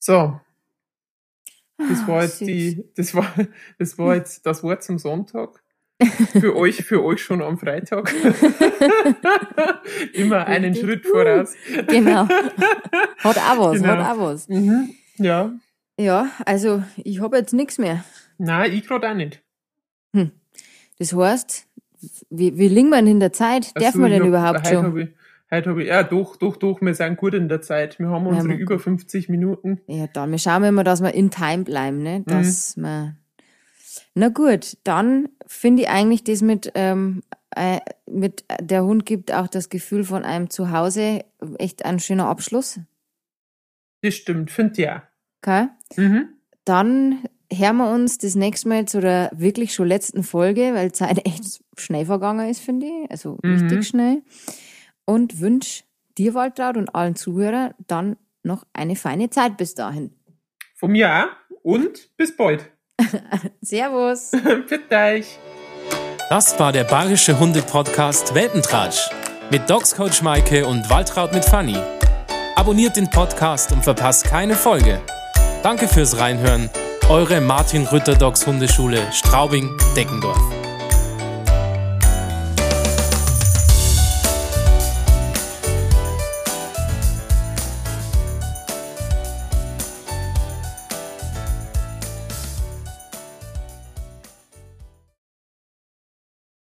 So. Das war jetzt die, das war, [LAUGHS] das war jetzt das Wort zum Sonntag. Für euch, für euch schon am Freitag. [LAUGHS] Immer einen Schritt voraus. Genau. Hat auch was, genau. hat auch was. Mhm. Ja. Ja, also ich habe jetzt nichts mehr. Nein, ich gerade auch nicht. Hm. Das heißt, wie, wie liegen wir denn in der Zeit? Darf man denn hab, überhaupt heute schon? Hab ich, heute habe ich, ja doch, doch, doch, wir sind gut in der Zeit. Wir haben unsere ja, über 50 Minuten. Ja, dann, wir schauen immer, dass wir in Time bleiben, ne? dass mhm. wir na gut, dann finde ich eigentlich das mit, ähm, äh, mit der Hund gibt auch das Gefühl von einem Zuhause echt ein schöner Abschluss. Das stimmt, finde ich auch. Okay. Mhm. Dann hören wir uns das nächste Mal zu der wirklich schon letzten Folge, weil Zeit echt schnell vergangen ist, finde ich. Also mhm. richtig schnell. Und wünsche dir, Waltraud, und allen Zuhörern dann noch eine feine Zeit bis dahin. Mir auch und bis bald. [LAUGHS] Servus. [LAUGHS] Bitte euch. Das war der Bayerische Hunde-Podcast Welpentratsch mit Dogs Coach Maike und Waltraud mit Fanny. Abonniert den Podcast und verpasst keine Folge. Danke fürs Reinhören. Eure Martin Rütter Dogs Hundeschule Straubing-Deckendorf.